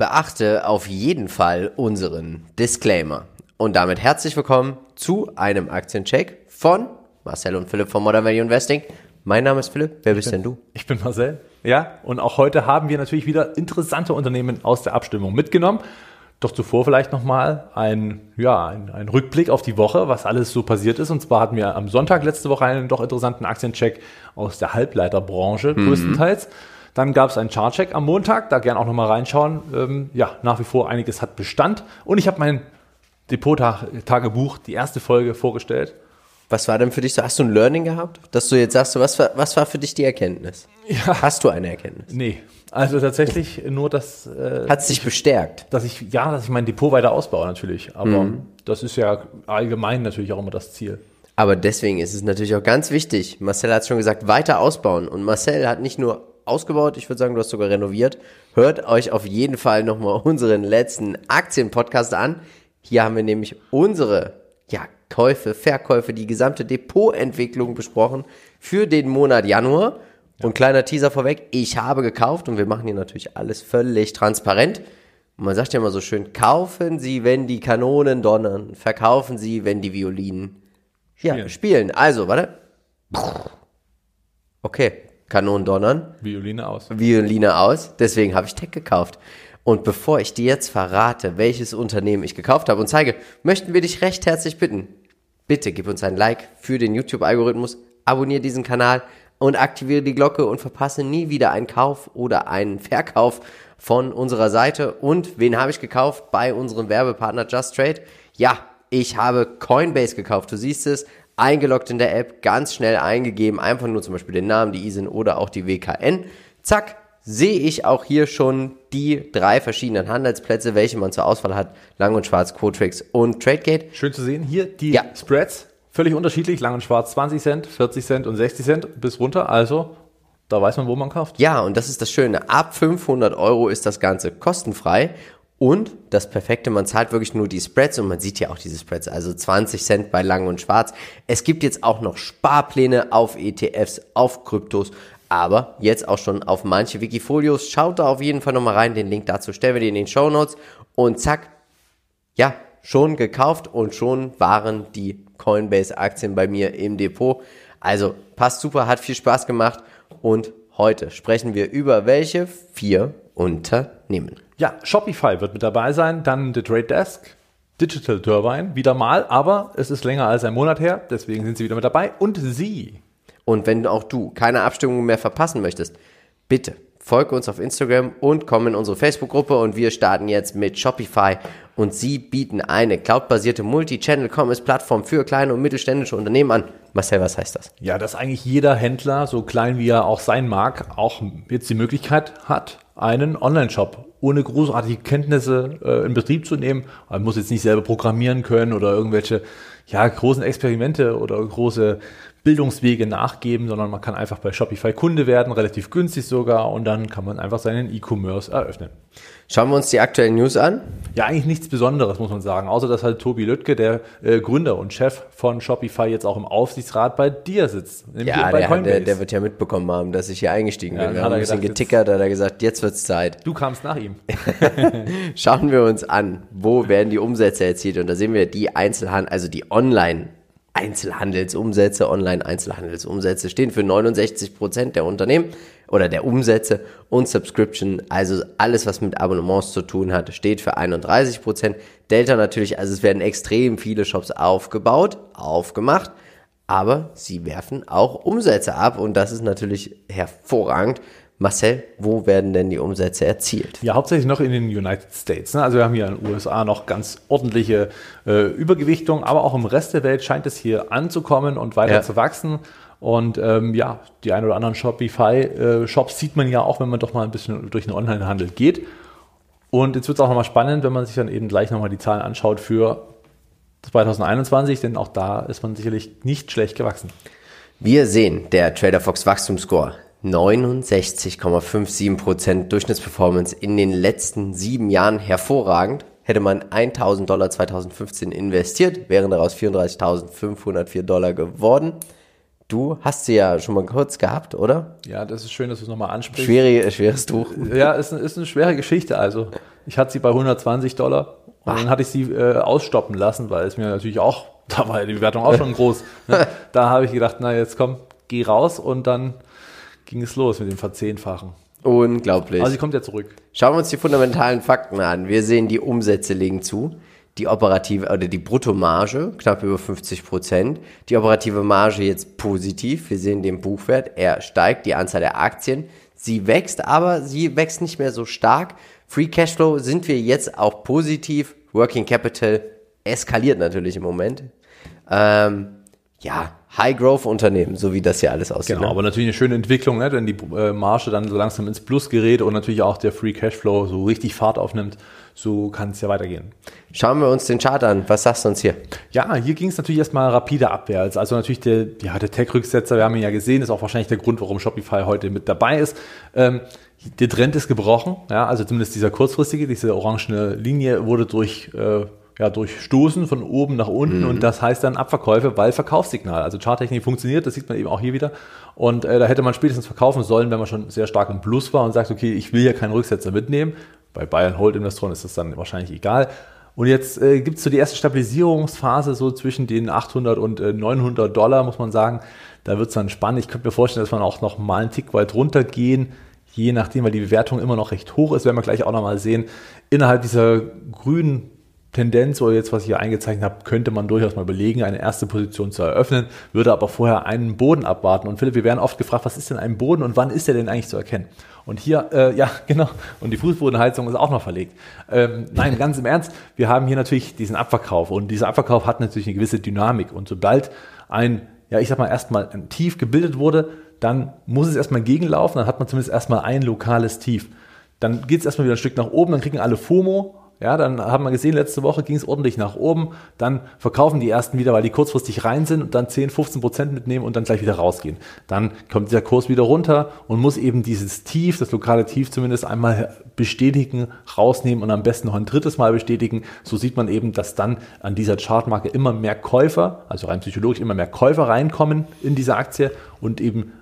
Beachte auf jeden Fall unseren Disclaimer. Und damit herzlich willkommen zu einem Aktiencheck von Marcel und Philipp von Modern Value Investing. Mein Name ist Philipp. Wer bist denn du? Ich bin Marcel. Ja, und auch heute haben wir natürlich wieder interessante Unternehmen aus der Abstimmung mitgenommen. Doch zuvor vielleicht nochmal ein, ja, ein, ein Rückblick auf die Woche, was alles so passiert ist. Und zwar hatten wir am Sonntag letzte Woche einen doch interessanten Aktiencheck aus der Halbleiterbranche mhm. Dann gab es einen Chartcheck am Montag, da gern auch nochmal reinschauen. Ähm, ja, nach wie vor einiges hat Bestand. Und ich habe mein Depot-Tagebuch, die erste Folge vorgestellt. Was war denn für dich so? Hast du ein Learning gehabt? Dass du jetzt sagst, was war, was war für dich die Erkenntnis? Ja. Hast du eine Erkenntnis? Nee. Also tatsächlich nur das. Äh, Hat es dich bestärkt? Dass ich, ja, dass ich mein Depot weiter ausbaue natürlich. Aber mhm. das ist ja allgemein natürlich auch immer das Ziel. Aber deswegen ist es natürlich auch ganz wichtig. Marcel hat es schon gesagt, weiter ausbauen. Und Marcel hat nicht nur ausgebaut. Ich würde sagen, du hast sogar renoviert. Hört euch auf jeden Fall nochmal unseren letzten Aktienpodcast an. Hier haben wir nämlich unsere ja, Käufe, Verkäufe, die gesamte Depotentwicklung besprochen für den Monat Januar. Und kleiner Teaser vorweg, ich habe gekauft und wir machen hier natürlich alles völlig transparent. Und man sagt ja immer so schön, kaufen Sie, wenn die Kanonen donnern, verkaufen Sie, wenn die Violinen spielen. Ja, spielen. Also, warte. Okay, Kanonen donnern. Violine aus. Violine aus. Deswegen habe ich Tech gekauft. Und bevor ich dir jetzt verrate, welches Unternehmen ich gekauft habe und zeige, möchten wir dich recht herzlich bitten, bitte gib uns ein Like für den YouTube-Algorithmus, abonniere diesen Kanal und aktiviere die Glocke und verpasse nie wieder einen Kauf oder einen Verkauf von unserer Seite. Und wen habe ich gekauft? Bei unserem Werbepartner Just Trade. Ja, ich habe Coinbase gekauft. Du siehst es, eingeloggt in der App, ganz schnell eingegeben, einfach nur zum Beispiel den Namen, die ISIN oder auch die WKN. Zack, sehe ich auch hier schon die drei verschiedenen Handelsplätze, welche man zur Auswahl hat. Lang und Schwarz, Quotrix und Tradegate. Schön zu sehen. Hier die ja. Spreads, völlig unterschiedlich. Lang und Schwarz 20 Cent, 40 Cent und 60 Cent bis runter. Also da weiß man, wo man kauft. Ja, und das ist das Schöne. Ab 500 Euro ist das Ganze kostenfrei. Und das Perfekte, man zahlt wirklich nur die Spreads und man sieht ja auch diese Spreads, also 20 Cent bei Lang und Schwarz. Es gibt jetzt auch noch Sparpläne auf ETFs, auf Kryptos, aber jetzt auch schon auf manche Wikifolios. Schaut da auf jeden Fall nochmal rein, den Link dazu stellen wir dir in den Show Notes und zack, ja, schon gekauft und schon waren die Coinbase-Aktien bei mir im Depot. Also passt super, hat viel Spaß gemacht und heute sprechen wir über welche vier Unternehmen. Ja, Shopify wird mit dabei sein, dann The Trade Desk, Digital Turbine, wieder mal, aber es ist länger als ein Monat her, deswegen sind sie wieder mit dabei und sie. Und wenn auch du keine Abstimmung mehr verpassen möchtest, bitte folge uns auf Instagram und komm in unsere Facebook-Gruppe und wir starten jetzt mit Shopify und sie bieten eine cloudbasierte Multi-Channel-Commerce-Plattform für kleine und mittelständische Unternehmen an. Marcel, was heißt das? Ja, dass eigentlich jeder Händler, so klein wie er auch sein mag, auch jetzt die Möglichkeit hat, einen Online-Shop ohne großartige Kenntnisse äh, in Betrieb zu nehmen. Man muss jetzt nicht selber programmieren können oder irgendwelche ja, großen Experimente oder große Bildungswege nachgeben, sondern man kann einfach bei Shopify Kunde werden, relativ günstig sogar, und dann kann man einfach seinen E-Commerce eröffnen. Schauen wir uns die aktuellen News an. Ja, eigentlich nichts Besonderes, muss man sagen, außer dass halt Tobi Lüttke, der äh, Gründer und Chef von Shopify, jetzt auch im Aufsichtsrat bei dir sitzt. Ja, der, der, der, wird ja mitbekommen haben, dass ich hier eingestiegen ja, bin. Wir haben ein bisschen gedacht, getickert, hat er gesagt, jetzt wird's Zeit. Du kamst nach ihm. Schauen wir uns an, wo werden die Umsätze erzielt? Und da sehen wir die Einzelhandel, also die Online- Einzelhandelsumsätze, Online-Einzelhandelsumsätze stehen für 69 Prozent der Unternehmen oder der Umsätze und Subscription, also alles, was mit Abonnements zu tun hat, steht für 31 Prozent. Delta natürlich, also es werden extrem viele Shops aufgebaut, aufgemacht, aber sie werfen auch Umsätze ab und das ist natürlich hervorragend, Marcel, wo werden denn die Umsätze erzielt? Ja, hauptsächlich noch in den United States. Ne? Also wir haben hier in den USA noch ganz ordentliche äh, Übergewichtung, aber auch im Rest der Welt scheint es hier anzukommen und weiter ja. zu wachsen. Und ähm, ja, die ein oder anderen Shopify-Shops äh, sieht man ja auch, wenn man doch mal ein bisschen durch den Onlinehandel geht. Und jetzt wird es auch nochmal spannend, wenn man sich dann eben gleich nochmal die Zahlen anschaut für 2021, denn auch da ist man sicherlich nicht schlecht gewachsen. Wir sehen der Trader Fox Wachstumsscore 69,57% Durchschnittsperformance in den letzten sieben Jahren hervorragend. Hätte man 1000 Dollar 2015 investiert, wären daraus 34.504 Dollar geworden. Du hast sie ja schon mal kurz gehabt, oder? Ja, das ist schön, dass du es nochmal ansprichst. Schwere, schweres Tuch. Ja, ist, ist eine schwere Geschichte. Also Ich hatte sie bei 120 Dollar und dann hatte ich sie äh, ausstoppen lassen, weil es mir natürlich auch, da war ja die Bewertung auch schon groß. Ne? Da habe ich gedacht, na jetzt komm, geh raus und dann ging es los mit dem Verzehnfachen. Unglaublich. Also sie kommt ja zurück. Schauen wir uns die fundamentalen Fakten an. Wir sehen, die Umsätze legen zu. Die operative oder die Bruttomarge knapp über 50 Prozent. Die operative Marge jetzt positiv. Wir sehen den Buchwert. Er steigt. Die Anzahl der Aktien. Sie wächst, aber sie wächst nicht mehr so stark. Free Cashflow sind wir jetzt auch positiv. Working Capital eskaliert natürlich im Moment. Ähm, ja, High-Growth-Unternehmen, so wie das hier alles aussieht. Genau, ne? aber natürlich eine schöne Entwicklung, ne? wenn die äh, Marge dann so langsam ins Plus gerät und natürlich auch der Free Cashflow so richtig Fahrt aufnimmt, so kann es ja weitergehen. Schauen wir uns den Chart an. Was sagst du uns hier? Ja, hier ging es natürlich erstmal rapide abwärts. Also natürlich der, ja, der Tech-Rücksetzer, wir haben ihn ja gesehen, ist auch wahrscheinlich der Grund, warum Shopify heute mit dabei ist. Ähm, der Trend ist gebrochen, ja, also zumindest dieser kurzfristige, diese orangene Linie wurde durch äh, ja, durchstoßen von oben nach unten mhm. und das heißt dann Abverkäufe, weil Verkaufssignal. Also Charttechnik funktioniert, das sieht man eben auch hier wieder. Und äh, da hätte man spätestens verkaufen sollen, wenn man schon sehr stark im Plus war und sagt, okay, ich will ja keinen Rücksetzer mitnehmen. Bei Bayern Hold Investoren ist das dann wahrscheinlich egal. Und jetzt äh, gibt es so die erste Stabilisierungsphase so zwischen den 800 und äh, 900 Dollar, muss man sagen. Da wird es dann spannend. Ich könnte mir vorstellen, dass man auch noch mal einen Tick weit runtergehen, je nachdem, weil die Bewertung immer noch recht hoch ist, werden wir gleich auch noch mal sehen. Innerhalb dieser grünen Tendenz oder jetzt, was ich hier eingezeichnet habe, könnte man durchaus mal überlegen, eine erste Position zu eröffnen, würde aber vorher einen Boden abwarten. Und Philipp, wir werden oft gefragt, was ist denn ein Boden und wann ist der denn eigentlich zu erkennen? Und hier, äh, ja, genau, und die Fußbodenheizung ist auch noch verlegt. Ähm, nein, ganz im Ernst, wir haben hier natürlich diesen Abverkauf und dieser Abverkauf hat natürlich eine gewisse Dynamik. Und sobald ein, ja, ich sag mal, erstmal ein Tief gebildet wurde, dann muss es erstmal gegenlaufen, dann hat man zumindest erstmal ein lokales Tief. Dann geht es erstmal wieder ein Stück nach oben, dann kriegen alle FOMO ja, dann haben wir gesehen, letzte Woche ging es ordentlich nach oben. Dann verkaufen die ersten wieder, weil die kurzfristig rein sind und dann 10, 15 Prozent mitnehmen und dann gleich wieder rausgehen. Dann kommt der Kurs wieder runter und muss eben dieses Tief, das lokale Tief zumindest einmal bestätigen, rausnehmen und am besten noch ein drittes Mal bestätigen. So sieht man eben, dass dann an dieser Chartmarke immer mehr Käufer, also rein psychologisch immer mehr Käufer reinkommen in diese Aktie und eben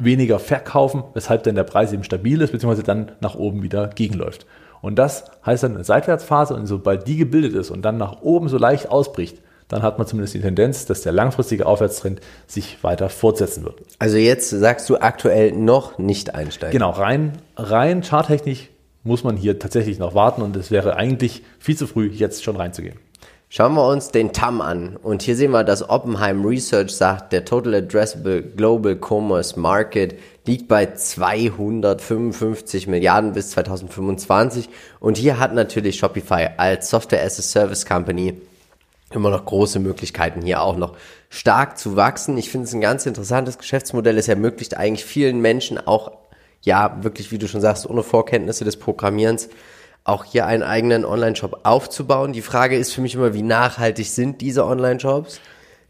weniger verkaufen, weshalb dann der Preis eben stabil ist, beziehungsweise dann nach oben wieder gegenläuft. Und das heißt dann eine Seitwärtsphase und sobald die gebildet ist und dann nach oben so leicht ausbricht, dann hat man zumindest die Tendenz, dass der langfristige Aufwärtstrend sich weiter fortsetzen wird. Also jetzt sagst du aktuell noch nicht einsteigen. Genau, rein, rein charttechnisch muss man hier tatsächlich noch warten und es wäre eigentlich viel zu früh, jetzt schon reinzugehen. Schauen wir uns den TAM an. Und hier sehen wir, dass Oppenheim Research sagt, der Total Addressable Global Commerce Market liegt bei 255 Milliarden bis 2025. Und hier hat natürlich Shopify als Software as a Service Company immer noch große Möglichkeiten, hier auch noch stark zu wachsen. Ich finde es ein ganz interessantes Geschäftsmodell. Es ermöglicht eigentlich vielen Menschen auch, ja, wirklich, wie du schon sagst, ohne Vorkenntnisse des Programmierens, auch hier einen eigenen Online-Shop aufzubauen. Die Frage ist für mich immer, wie nachhaltig sind diese Online-Shops?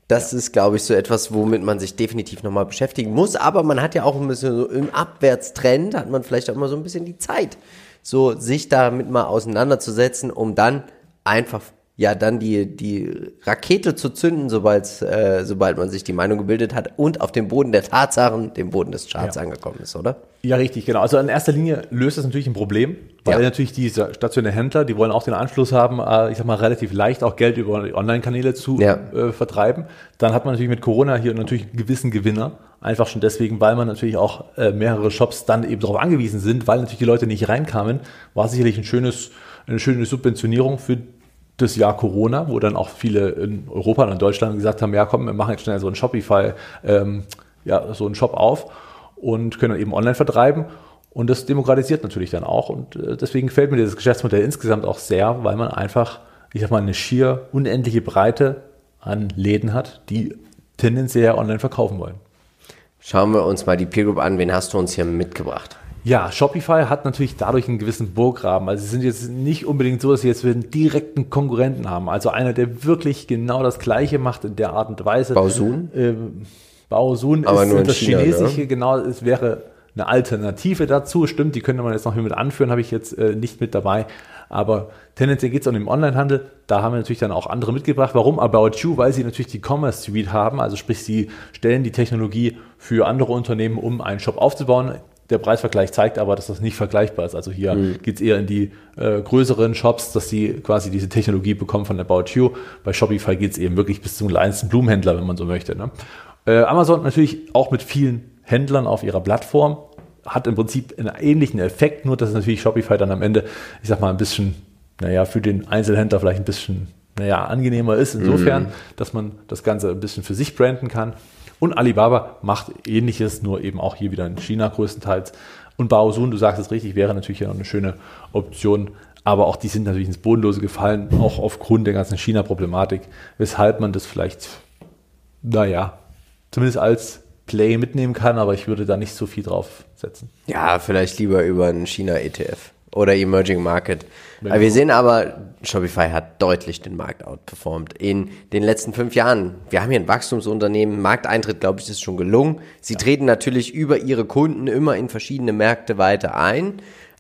Das ist, glaube ich, so etwas, womit man sich definitiv nochmal beschäftigen muss. Aber man hat ja auch ein bisschen so im Abwärtstrend, hat man vielleicht auch immer so ein bisschen die Zeit, so sich damit mal auseinanderzusetzen, um dann einfach ja dann die, die Rakete zu zünden, sobald, äh, sobald man sich die Meinung gebildet hat und auf dem Boden der Tatsachen, dem Boden des Charts ja. angekommen ist, oder? Ja, richtig, genau. Also in erster Linie löst das natürlich ein Problem, weil ja. natürlich diese stationären Händler, die wollen auch den Anschluss haben, äh, ich sag mal, relativ leicht auch Geld über Online-Kanäle zu ja. äh, vertreiben. Dann hat man natürlich mit Corona hier natürlich einen gewissen Gewinner. Einfach schon deswegen, weil man natürlich auch äh, mehrere Shops dann eben darauf angewiesen sind, weil natürlich die Leute nicht reinkamen, war sicherlich ein schönes, eine schöne Subventionierung für das Jahr Corona, wo dann auch viele in Europa und in Deutschland gesagt haben, ja komm, wir machen jetzt schnell so einen Shopify, ähm, ja, so einen Shop auf und können dann eben online vertreiben. Und das demokratisiert natürlich dann auch. Und äh, deswegen gefällt mir dieses Geschäftsmodell insgesamt auch sehr, weil man einfach, ich sag mal, eine schier unendliche Breite an Läden hat, die tendenziell online verkaufen wollen. Schauen wir uns mal die Peer Group an. Wen hast du uns hier mitgebracht? Ja, Shopify hat natürlich dadurch einen gewissen Burggraben. Also sie sind jetzt nicht unbedingt so, dass sie jetzt einen direkten Konkurrenten haben. Also einer, der wirklich genau das Gleiche macht in der Art und Weise. Baosun? Ähm, Baosun Aber ist nur das China, Chinesische, ne? genau, es wäre eine Alternative dazu. Stimmt, die könnte man jetzt noch mit anführen, habe ich jetzt äh, nicht mit dabei. Aber tendenziell geht es um den Onlinehandel. Da haben wir natürlich dann auch andere mitgebracht. Warum About You? Weil sie natürlich die Commerce Suite haben. Also sprich, sie stellen die Technologie für andere Unternehmen, um einen Shop aufzubauen Der Preisvergleich zeigt aber, dass das nicht vergleichbar ist. Also hier mhm. geht es eher in die äh, größeren Shops, dass sie quasi diese Technologie bekommen von About You. Bei Shopify geht es eben wirklich bis zum kleinsten Blumenhändler, wenn man so möchte. Ne? Äh, Amazon natürlich auch mit vielen Händlern auf ihrer Plattform hat im Prinzip einen ähnlichen Effekt, nur dass natürlich Shopify dann am Ende, ich sag mal, ein bisschen, naja, für den Einzelhändler vielleicht ein bisschen, naja, angenehmer ist, insofern, mhm. dass man das Ganze ein bisschen für sich branden kann. Und Alibaba macht ähnliches, nur eben auch hier wieder in China größtenteils. Und Baosun, du sagst es richtig, wäre natürlich ja noch eine schöne Option. Aber auch die sind natürlich ins Bodenlose gefallen, auch aufgrund der ganzen China-Problematik, weshalb man das vielleicht, naja, zumindest als Play mitnehmen kann, aber ich würde da nicht so viel drauf setzen. Ja, vielleicht lieber über einen China-ETF oder Emerging Market. Aber wir sehen aber, Shopify hat deutlich den Markt outperformed in den letzten fünf Jahren. Wir haben hier ein Wachstumsunternehmen. Markteintritt, glaube ich, ist schon gelungen. Sie ja. treten natürlich über ihre Kunden immer in verschiedene Märkte weiter ein.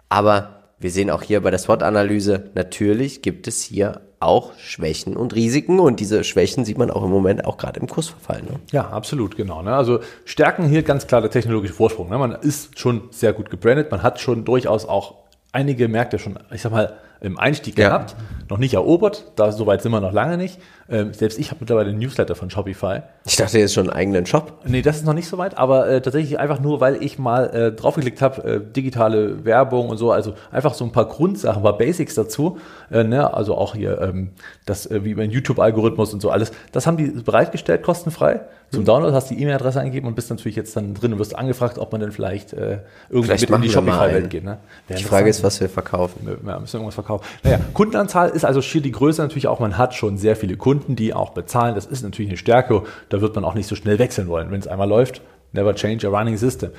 Aber wir sehen auch hier bei der SWOT-Analyse, natürlich gibt es hier auch Schwächen und Risiken und diese Schwächen sieht man auch im Moment auch gerade im Kursverfall. Ne? Ja, absolut, genau. Ne? Also Stärken hier ganz klar der technologische Vorsprung. Ne? Man ist schon sehr gut gebrandet, man hat schon durchaus auch einige Märkte schon, ich sag mal, im Einstieg ja. gehabt, noch nicht erobert, da soweit sind wir noch lange nicht. Ähm, selbst ich habe mittlerweile einen Newsletter von Shopify. Ich dachte jetzt schon einen eigenen Shop. Nee, das ist noch nicht so weit, aber äh, tatsächlich einfach nur, weil ich mal äh, draufgeklickt habe, äh, digitale Werbung und so, also einfach so ein paar Grundsachen, ein paar Basics dazu, äh, ne? also auch hier ähm, das, äh, wie beim YouTube-Algorithmus und so alles, das haben die bereitgestellt, kostenfrei. Zum mhm. Download hast du die E-Mail-Adresse eingegeben und bist natürlich jetzt dann drin und wirst angefragt, ob man denn vielleicht äh, irgendwie vielleicht mit in die Shopify-Welt geht. Ne? Die Frage ist, was wir verkaufen. Ja, müssen irgendwas verkaufen. Naja, Kundenanzahl ist also hier die Größe natürlich auch, man hat schon sehr viele Kunden, die auch bezahlen. Das ist natürlich eine Stärke. Da wird man auch nicht so schnell wechseln wollen. Wenn es einmal läuft, never change a running system.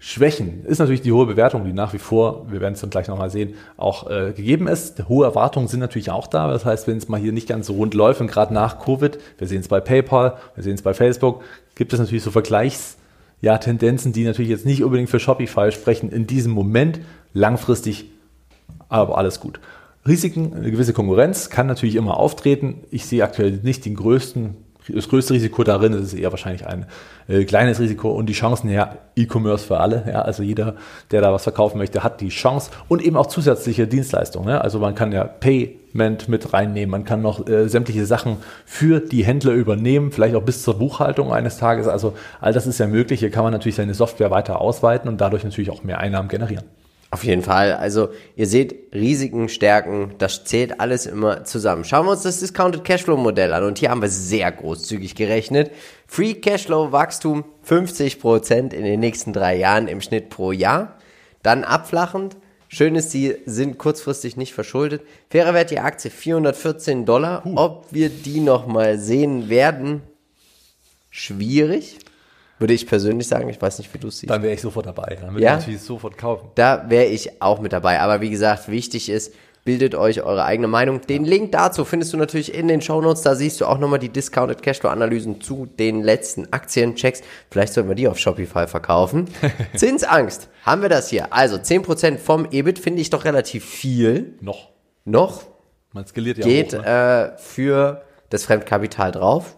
Schwächen ist natürlich die hohe Bewertung, die nach wie vor, wir werden es dann gleich nochmal sehen, auch äh, gegeben ist. Hohe Erwartungen sind natürlich auch da. Das heißt, wenn es mal hier nicht ganz so rund läuft und gerade nach Covid, wir sehen es bei PayPal, wir sehen es bei Facebook, gibt es natürlich so Vergleichs, ja, Tendenzen, die natürlich jetzt nicht unbedingt für Shopify sprechen in diesem Moment, langfristig, aber alles gut. Risiken, eine gewisse Konkurrenz kann natürlich immer auftreten. Ich sehe aktuell nicht den größten, das größte Risiko darin, ist eher wahrscheinlich ein äh, kleines Risiko und die Chancen, ja, E-Commerce für alle, ja, also jeder, der da was verkaufen möchte, hat die Chance und eben auch zusätzliche Dienstleistungen, ja, also man kann ja Payment mit reinnehmen, man kann noch äh, sämtliche Sachen für die Händler übernehmen, vielleicht auch bis zur Buchhaltung eines Tages, also all das ist ja möglich, hier kann man natürlich seine Software weiter ausweiten und dadurch natürlich auch mehr Einnahmen generieren. Auf jeden Fall. Also ihr seht Risiken, Stärken, das zählt alles immer zusammen. Schauen wir uns das Discounted Cashflow Modell an und hier haben wir sehr großzügig gerechnet. Free Cashflow Wachstum 50% in den nächsten drei Jahren im Schnitt pro Jahr. Dann abflachend. Schön ist, die sind kurzfristig nicht verschuldet. Fairer Wert die Aktie 414 Dollar. Ob wir die nochmal sehen werden, schwierig. Würde ich persönlich sagen, ich weiß nicht, wie du es siehst. Dann wäre ich sofort dabei. Dann würde ja? ich natürlich sofort kaufen. Da wäre ich auch mit dabei. Aber wie gesagt, wichtig ist, bildet euch eure eigene Meinung. Den ja. Link dazu findest du natürlich in den Show Notes. Da siehst du auch nochmal die Discounted Cashflow Analysen zu den letzten Aktienchecks. Vielleicht sollten wir die auf Shopify verkaufen. Zinsangst. Haben wir das hier? Also 10% vom EBIT finde ich doch relativ viel. Noch. Noch. Man skaliert ja Geht hoch, ne? äh, für das Fremdkapital drauf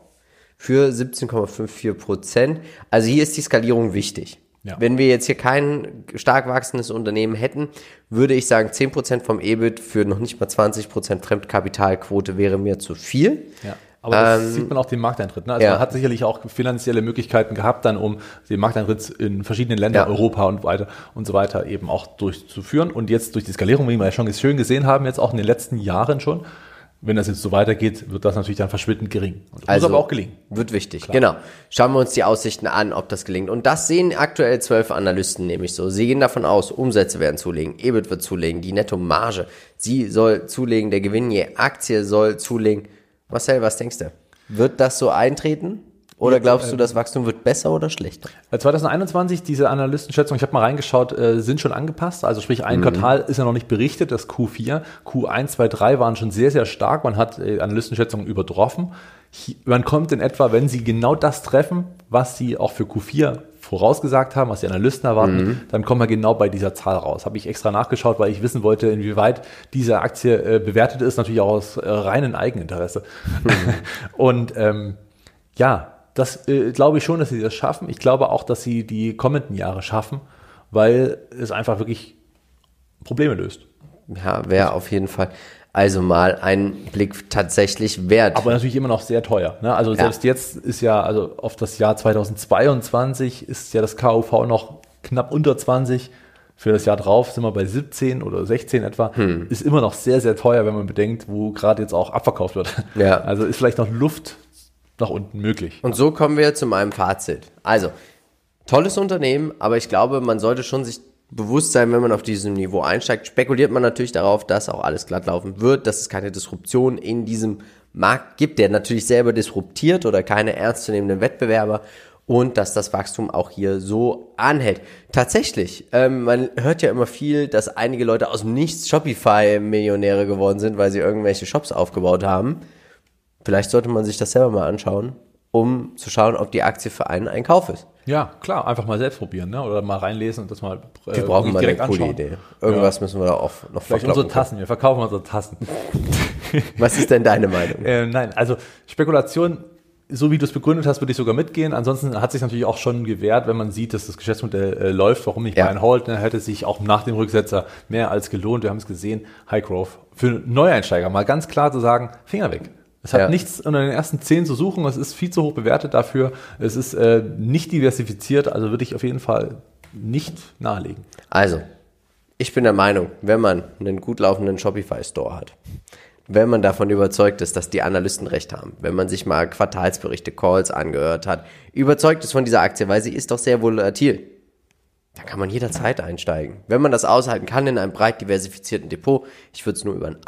für 17,54 Prozent. Also hier ist die Skalierung wichtig. Ja. Wenn wir jetzt hier kein stark wachsendes Unternehmen hätten, würde ich sagen, 10 Prozent vom EBIT für noch nicht mal 20 Prozent Fremdkapitalquote wäre mir zu viel. Ja. Aber das ähm, sieht man auch den Markteintritt. Ne? Also ja. man hat sicherlich auch finanzielle Möglichkeiten gehabt, dann um den Markteintritt in verschiedenen Ländern, ja. Europa und weiter und so weiter eben auch durchzuführen. Und jetzt durch die Skalierung, wie wir ja schon schön gesehen haben, jetzt auch in den letzten Jahren schon, wenn das jetzt so weitergeht, wird das natürlich dann verschwindend gering. Das also muss aber auch gelingen. Wird wichtig, Klar. genau. Schauen wir uns die Aussichten an, ob das gelingt. Und das sehen aktuell zwölf Analysten nämlich so. Sie gehen davon aus, Umsätze werden zulegen, EBIT wird zulegen, die Nettomarge, sie soll zulegen, der Gewinn je Aktie soll zulegen. Marcel, was denkst du? Wird das so eintreten? Oder glaubst du, ähm, das Wachstum wird besser oder schlechter? 2021, diese Analystenschätzung, ich habe mal reingeschaut, äh, sind schon angepasst. Also sprich, ein mhm. Quartal ist ja noch nicht berichtet, das Q4. Q1, 2, 3 waren schon sehr, sehr stark. Man hat äh, Analystenschätzungen übertroffen. Man kommt in etwa, wenn Sie genau das treffen, was Sie auch für Q4 vorausgesagt haben, was die Analysten erwarten, mhm. dann kommen wir genau bei dieser Zahl raus. Habe ich extra nachgeschaut, weil ich wissen wollte, inwieweit diese Aktie äh, bewertet ist, natürlich auch aus äh, reinem Eigeninteresse. Mhm. Und ähm, ja, das äh, glaube ich schon, dass sie das schaffen. Ich glaube auch, dass sie die kommenden Jahre schaffen. weil es einfach wirklich Probleme löst. Ja, wäre auf jeden Fall also mal ein Blick tatsächlich wert. Aber natürlich immer noch sehr teuer. Ne? Also selbst jetzt ist ja, also auf das Jahr 2022 ist ja das KUV noch knapp unter 20. Für das Jahr drauf sind wir bei 17 oder 16 etwa. Hm. Ist immer noch sehr, sehr teuer, wenn man bedenkt, wo gerade jetzt auch abverkauft wird. Ja. Also ist vielleicht noch Luft nach unten möglich. Und so kommen wir zu meinem Fazit. Also, tolles Unternehmen, aber ich glaube, man sollte schon sich bewusst sein, wenn man auf diesem Niveau einsteigt, spekuliert man natürlich darauf, dass auch alles glatt laufen wird, dass es keine Disruption in diesem Markt gibt, der natürlich selber disruptiert oder keine ernstzunehmenden Wettbewerber und dass das Wachstum auch hier so anhält. Tatsächlich, ähm, man hört ja immer viel, dass einige Leute aus dem Nichts Shopify-Millionäre geworden sind, weil sie irgendwelche Shops aufgebaut haben. Vielleicht sollte man sich das selber mal anschauen, um zu schauen, ob die Aktie für einen ein Kauf ist. Ja, klar, einfach mal selbst probieren, ne? Oder mal reinlesen und das mal äh, Wir brauchen mal eine coole anschauen. Idee. Irgendwas müssen wir da auch noch Vielleicht unsere Tassen, wir verkaufen unsere Tassen. Was ist denn deine Meinung? Äh, nein, also Spekulation, so wie du es begründet hast, würde ich sogar mitgehen. Ansonsten hat sich natürlich auch schon gewährt, wenn man sieht, dass das Geschäftsmodell äh, läuft, warum nicht Ja. Buy and Hold, ne, hätte sich auch nach dem Rücksetzer mehr als gelohnt. Wir haben es gesehen, High Growth. Für Neueinsteiger mal ganz klar zu sagen, Finger weg. Es hat Ja. nichts unter den ersten zehn zu suchen, es ist viel zu hoch bewertet dafür, es ist äh, nicht diversifiziert, also würde ich auf jeden Fall nicht nahelegen. Also, ich bin der Meinung, wenn man einen gut laufenden Shopify-Store hat, wenn man davon überzeugt ist, dass die Analysten recht haben, wenn man sich mal Quartalsberichte, Calls angehört hat, überzeugt ist von dieser Aktie, weil sie ist doch sehr volatil, dann kann man jederzeit einsteigen. Wenn man das aushalten kann in einem breit diversifizierten Depot, ich würde es nur über einen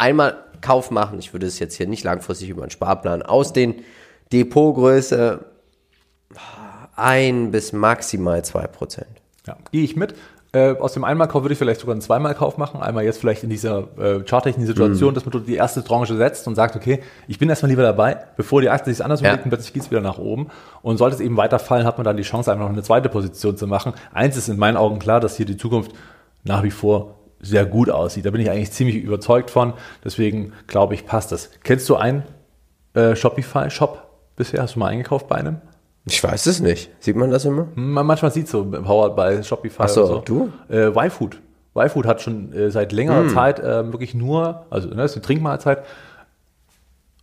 Einmalkauf machen, ich würde es jetzt hier nicht langfristig über einen Sparplan ausdehnen, Depotgröße ein bis maximal zwei Prozent. Ja, gehe ich mit. Äh, aus dem Einmalkauf würde ich vielleicht sogar einen Zweimalkauf machen. Einmal jetzt vielleicht in dieser äh, charttechnischen Situation, dass man die erste Tranche setzt und sagt, okay, ich bin erstmal lieber dabei, bevor die Aktie sich anders Ja. bewegt und plötzlich geht's wieder nach oben. Und sollte es eben weiterfallen, hat man dann die Chance, einfach noch eine zweite Position zu machen. Eins ist in meinen Augen klar, dass hier die Zukunft nach wie vor sehr gut aussieht. Da bin ich eigentlich ziemlich überzeugt von. Deswegen glaube ich, passt das. Kennst du einen äh, Shopify-Shop bisher? Hast du mal eingekauft bei einem? Ich weiß es nicht. Sieht man das immer? Man manchmal sieht so Powered bei Shopify. Ach so, du? Äh, Y-Food. Y-Food hat schon äh, seit längerer Zeit äh, wirklich nur, also ne, ist eine Trinkmahlzeit.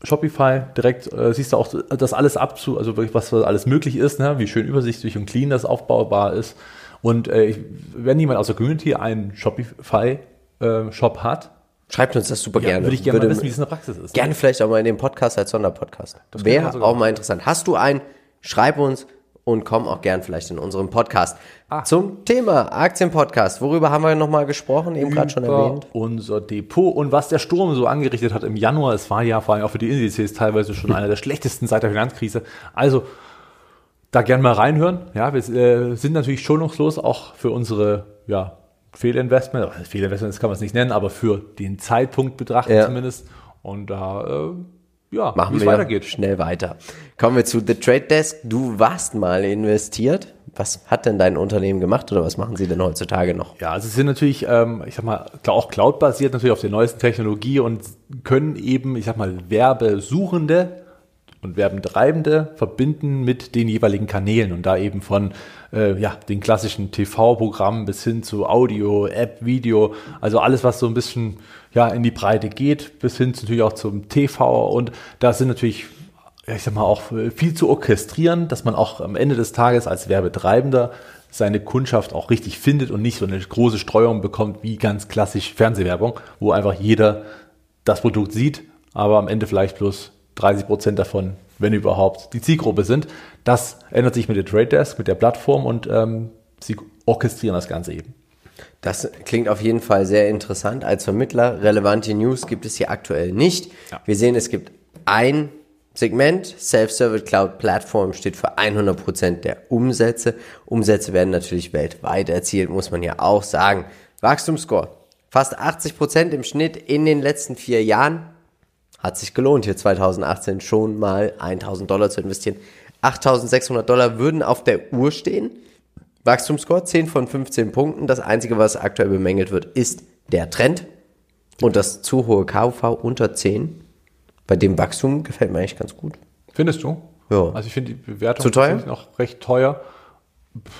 Shopify direkt äh, siehst du auch das alles abzu, also wirklich was alles möglich ist, ne? wie schön übersichtlich und clean das aufbaubar ist. Und äh, ich, wenn jemand aus der Community einen Shopify äh, Shop hat, Schreibt uns das super gerne. würde ich gerne Würde wissen, wie es in der Praxis ist. gerne vielleicht auch mal in dem Podcast als Sonderpodcast. man Wäre auch mal interessant. Hast du einen? Schreib uns und komm auch gern vielleicht in unserem Podcast. Zum Thema Aktienpodcast. Worüber haben wir nochmal gesprochen? Eben gerade schon erwähnt. unser Depot und was der Sturm so angerichtet hat im Januar. Es war ja vor allem auch für die Indizes teilweise schon einer der schlechtesten seit der Finanzkrise. Also da gern mal reinhören. Ja, wir äh, sind natürlich schonungslos auch für unsere ja, Fehlinvestment. Oder Fehlinvestment das kann man es nicht nennen, aber für den Zeitpunkt betrachtet Ja. zumindest. Und da äh, ja, Machen wie es wir weitergeht. schnell weiter. Kommen wir zu The Trade Desk. Du warst mal investiert. Was hat denn dein Unternehmen gemacht oder was machen sie denn heutzutage noch? Ja, also sie sind natürlich, ähm, ich sag mal, auch Cloud-basiert natürlich auf der neuesten Technologie und können eben, ich sag mal, Werbesuchende und Werbentreibende verbinden mit den jeweiligen Kanälen und da eben von äh, ja, den klassischen TV-Programmen bis hin zu Audio, App, Video, also alles, was so ein bisschen ja, in die Breite geht, bis hin zu, natürlich auch zum TV und da sind natürlich ich sag mal, auch viel zu orchestrieren, dass man auch am Ende des Tages als Werbetreibender seine Kundschaft auch richtig findet und nicht so eine große Streuung bekommt wie ganz klassisch Fernsehwerbung, wo einfach jeder das Produkt sieht, aber am Ende vielleicht bloß 30 Prozent davon, wenn überhaupt, die Zielgruppe sind. Das ändert sich mit der Trade Desk, mit der Plattform und ähm, sie orchestrieren das Ganze eben. Das klingt auf jeden Fall sehr interessant. Als Vermittler relevante News gibt es hier aktuell nicht. Ja. Wir sehen, es gibt ein Segment. Self-Service Cloud Plattform steht für 100% der Umsätze. Umsätze werden natürlich weltweit erzielt, muss man ja auch sagen. Wachstumsscore. Fast 80% im Schnitt in den letzten vier Jahren. Hat sich gelohnt, hier 2018 schon mal 1000 Dollar zu investieren. 8600 Dollar würden auf der Uhr stehen. Wachstumsscore 10 von 15 Punkten. Das Einzige, was aktuell bemängelt wird, ist der Trend. Und das zu hohe KV unter 10. Bei dem Wachstum gefällt mir eigentlich ganz gut. Findest du? Ja. Also ich finde die Bewertung Zu teuer? noch recht teuer.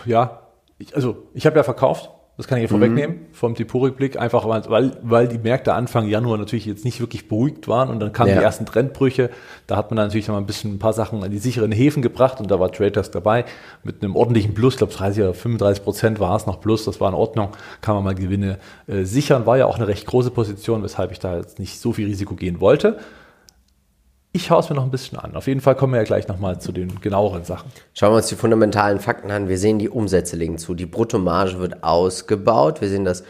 Ja, ich, also ich habe ja verkauft. Das kann ich hier vorwegnehmen vom Depot-Rückblick, einfach weil, weil die Märkte Anfang Januar natürlich jetzt nicht wirklich beruhigt waren und dann kamen Ja. die ersten Trendbrüche. Da hat man dann natürlich noch mal ein bisschen ein paar Sachen an die sicheren Häfen gebracht und da war Traders dabei mit einem ordentlichen Plus. Ich glaube 30 oder 35 Prozent war es noch Plus, das war in Ordnung. Kann man mal Gewinne äh, sichern. War ja auch eine recht große Position, weshalb ich da jetzt nicht so viel Risiko gehen wollte. Ich schaue es mir noch ein bisschen an. Auf jeden Fall kommen wir ja gleich nochmal zu den genaueren Sachen. Schauen wir uns die fundamentalen Fakten an. Wir sehen, die Umsätze legen zu. Die Bruttomarge wird ausgebaut. Wir sehen, dass,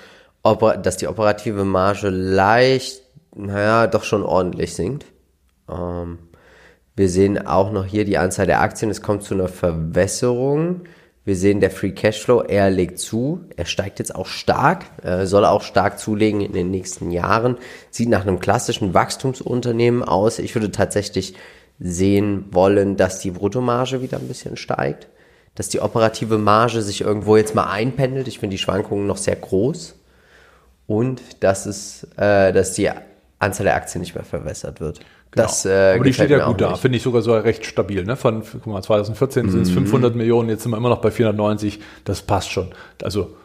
dass die operative Marge leicht, naja, doch schon ordentlich sinkt. Ähm, wir sehen auch noch hier die Anzahl der Aktien. Es kommt zu einer Verwässerung. Wir sehen, der Free Cashflow, er legt zu. Er steigt jetzt auch stark, äh, soll auch stark zulegen in den nächsten Jahren. Sieht nach einem klassischen Wachstumsunternehmen aus. Ich würde tatsächlich sehen wollen, dass die Bruttomarge wieder ein bisschen steigt. Dass die operative Marge sich irgendwo jetzt mal einpendelt. Ich finde die Schwankungen noch sehr groß. Und dass es, äh, dass die Anzahl der Aktien nicht mehr verwässert wird. Das, äh, Genau. Aber die steht ja gut da, finde ich sogar so recht stabil. Ne? Von guck mal, 2014 sind es 500 Millionen, jetzt sind wir immer noch bei 490. Das passt schon. Also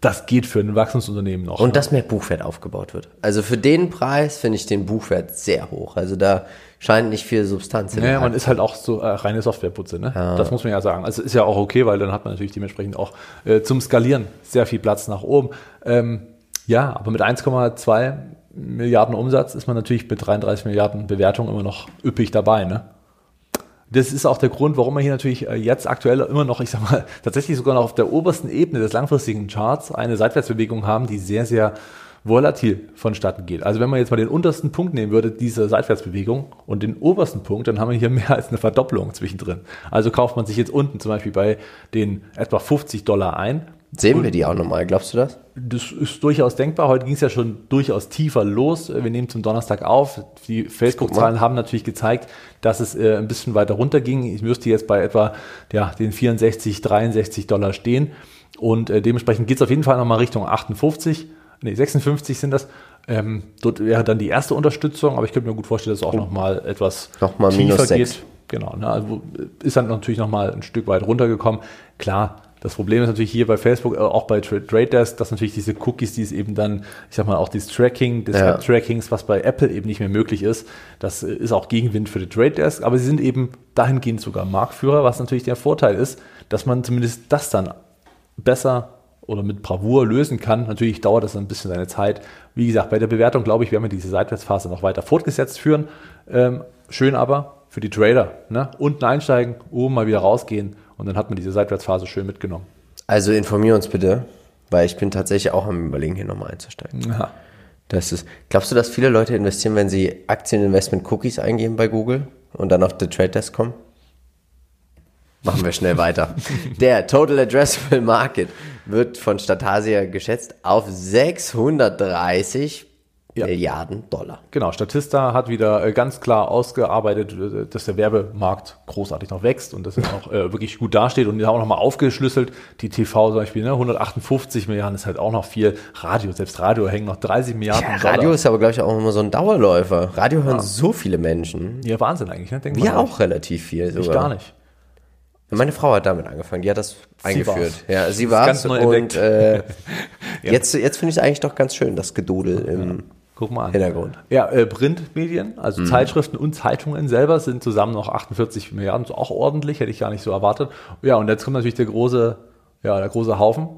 das geht für ein Wachstumsunternehmen noch. Und ne? dass mehr Buchwert aufgebaut wird. Also für den Preis finde ich den Buchwert sehr hoch. Also da scheint nicht viel Substanz Naja, man ist halt auch so äh, reine Softwareputze, ne? Das muss man ja sagen. Also ist ja auch okay, weil dann hat man natürlich dementsprechend auch äh, zum Skalieren sehr viel Platz nach oben. Ähm, ja, aber mit 1,2 Milliarden Umsatz ist man natürlich mit 33 Milliarden Bewertung immer noch üppig dabei, ne? Das ist auch der Grund, warum wir hier natürlich äh, jetzt aktuell immer noch, ich sag mal, tatsächlich sogar noch auf der obersten Ebene des langfristigen Charts eine Seitwärtsbewegung haben, die sehr, sehr volatil vonstatten geht. Also wenn man jetzt mal den untersten Punkt nehmen würde, diese Seitwärtsbewegung und den obersten Punkt, dann haben wir hier mehr als eine Verdopplung zwischendrin. Also kauft man sich jetzt unten zum Beispiel bei den etwa 50 Dollar ein. Sehen wir die auch nochmal, glaubst du das? Das ist durchaus denkbar. Heute ging es ja schon durchaus tiefer los. Wir nehmen zum Donnerstag auf. Die Facebook-Zahlen haben natürlich gezeigt, dass es äh, ein bisschen weiter runter ging. Ich müsste jetzt bei etwa ja, den 64, 63 Dollar stehen. Und äh, dementsprechend geht es auf jeden Fall nochmal Richtung 58. Nee, 56 sind das. Ähm, dort wäre dann die erste Unterstützung, aber ich könnte mir gut vorstellen, dass es auch nochmal etwas Nochmal tiefer minus geht. sechs. Genau, ne, also ist dann natürlich nochmal ein Stück weit runtergekommen. Klar, das Problem ist natürlich hier bei Facebook, äh, auch bei Tra- Trade Desk, dass natürlich diese Cookies, die es eben dann, ich sag mal, auch dieses Tracking, des Ja. App-Trackings, was bei Apple eben nicht mehr möglich ist, das ist auch Gegenwind für die Trade Desk, aber sie sind eben dahingehend sogar Marktführer, was natürlich der Vorteil ist, dass man zumindest das dann besser oder mit Bravour lösen kann. Natürlich dauert das ein bisschen seine Zeit. Wie gesagt, bei der Bewertung, glaube ich, werden wir diese Seitwärtsphase noch weiter fortgesetzt führen. Ähm, schön aber für die Trader. Ne? Unten einsteigen, oben mal wieder rausgehen und dann hat man diese Seitwärtsphase schön mitgenommen. Also informier uns bitte, weil ich bin tatsächlich auch am überlegen, hier nochmal einzusteigen. Ja. Das ist, glaubst du, dass viele Leute investieren, wenn sie Aktieninvestment Cookies eingeben bei Google und dann auf The Trade Desk kommen? Machen wir schnell weiter. Der Total Addressable Market wird von Statasia geschätzt auf 630 Ja. Milliarden Dollar. Genau, Statista hat wieder äh, ganz klar ausgearbeitet, äh, dass der Werbemarkt großartig noch wächst und dass er auch äh, wirklich gut dasteht und die haben auch nochmal aufgeschlüsselt. Die TV zum Beispiel, ne, 158 Milliarden ist halt auch noch viel. Radio, selbst Radio hängen noch 30 Milliarden Ja, Dollar. Radio ist aber, glaube ich, auch immer so ein Dauerläufer. Radio hören so viele Menschen. Ja, Wahnsinn eigentlich, ne? Denkt Wir auch relativ viel. Ich sogar. gar nicht. Meine Frau hat damit angefangen, die hat das eingeführt. war's. Ja, sie war es und äh, jetzt, jetzt finde ich es eigentlich doch ganz schön, das Gedudel im Guck mal an. Hintergrund. Ja, äh, Printmedien, also Mhm. Zeitschriften und Zeitungen selber sind zusammen noch 48 Milliarden, so auch ordentlich, hätte ich gar nicht so erwartet. Ja, und jetzt kommt natürlich der große, ja, der große Haufen.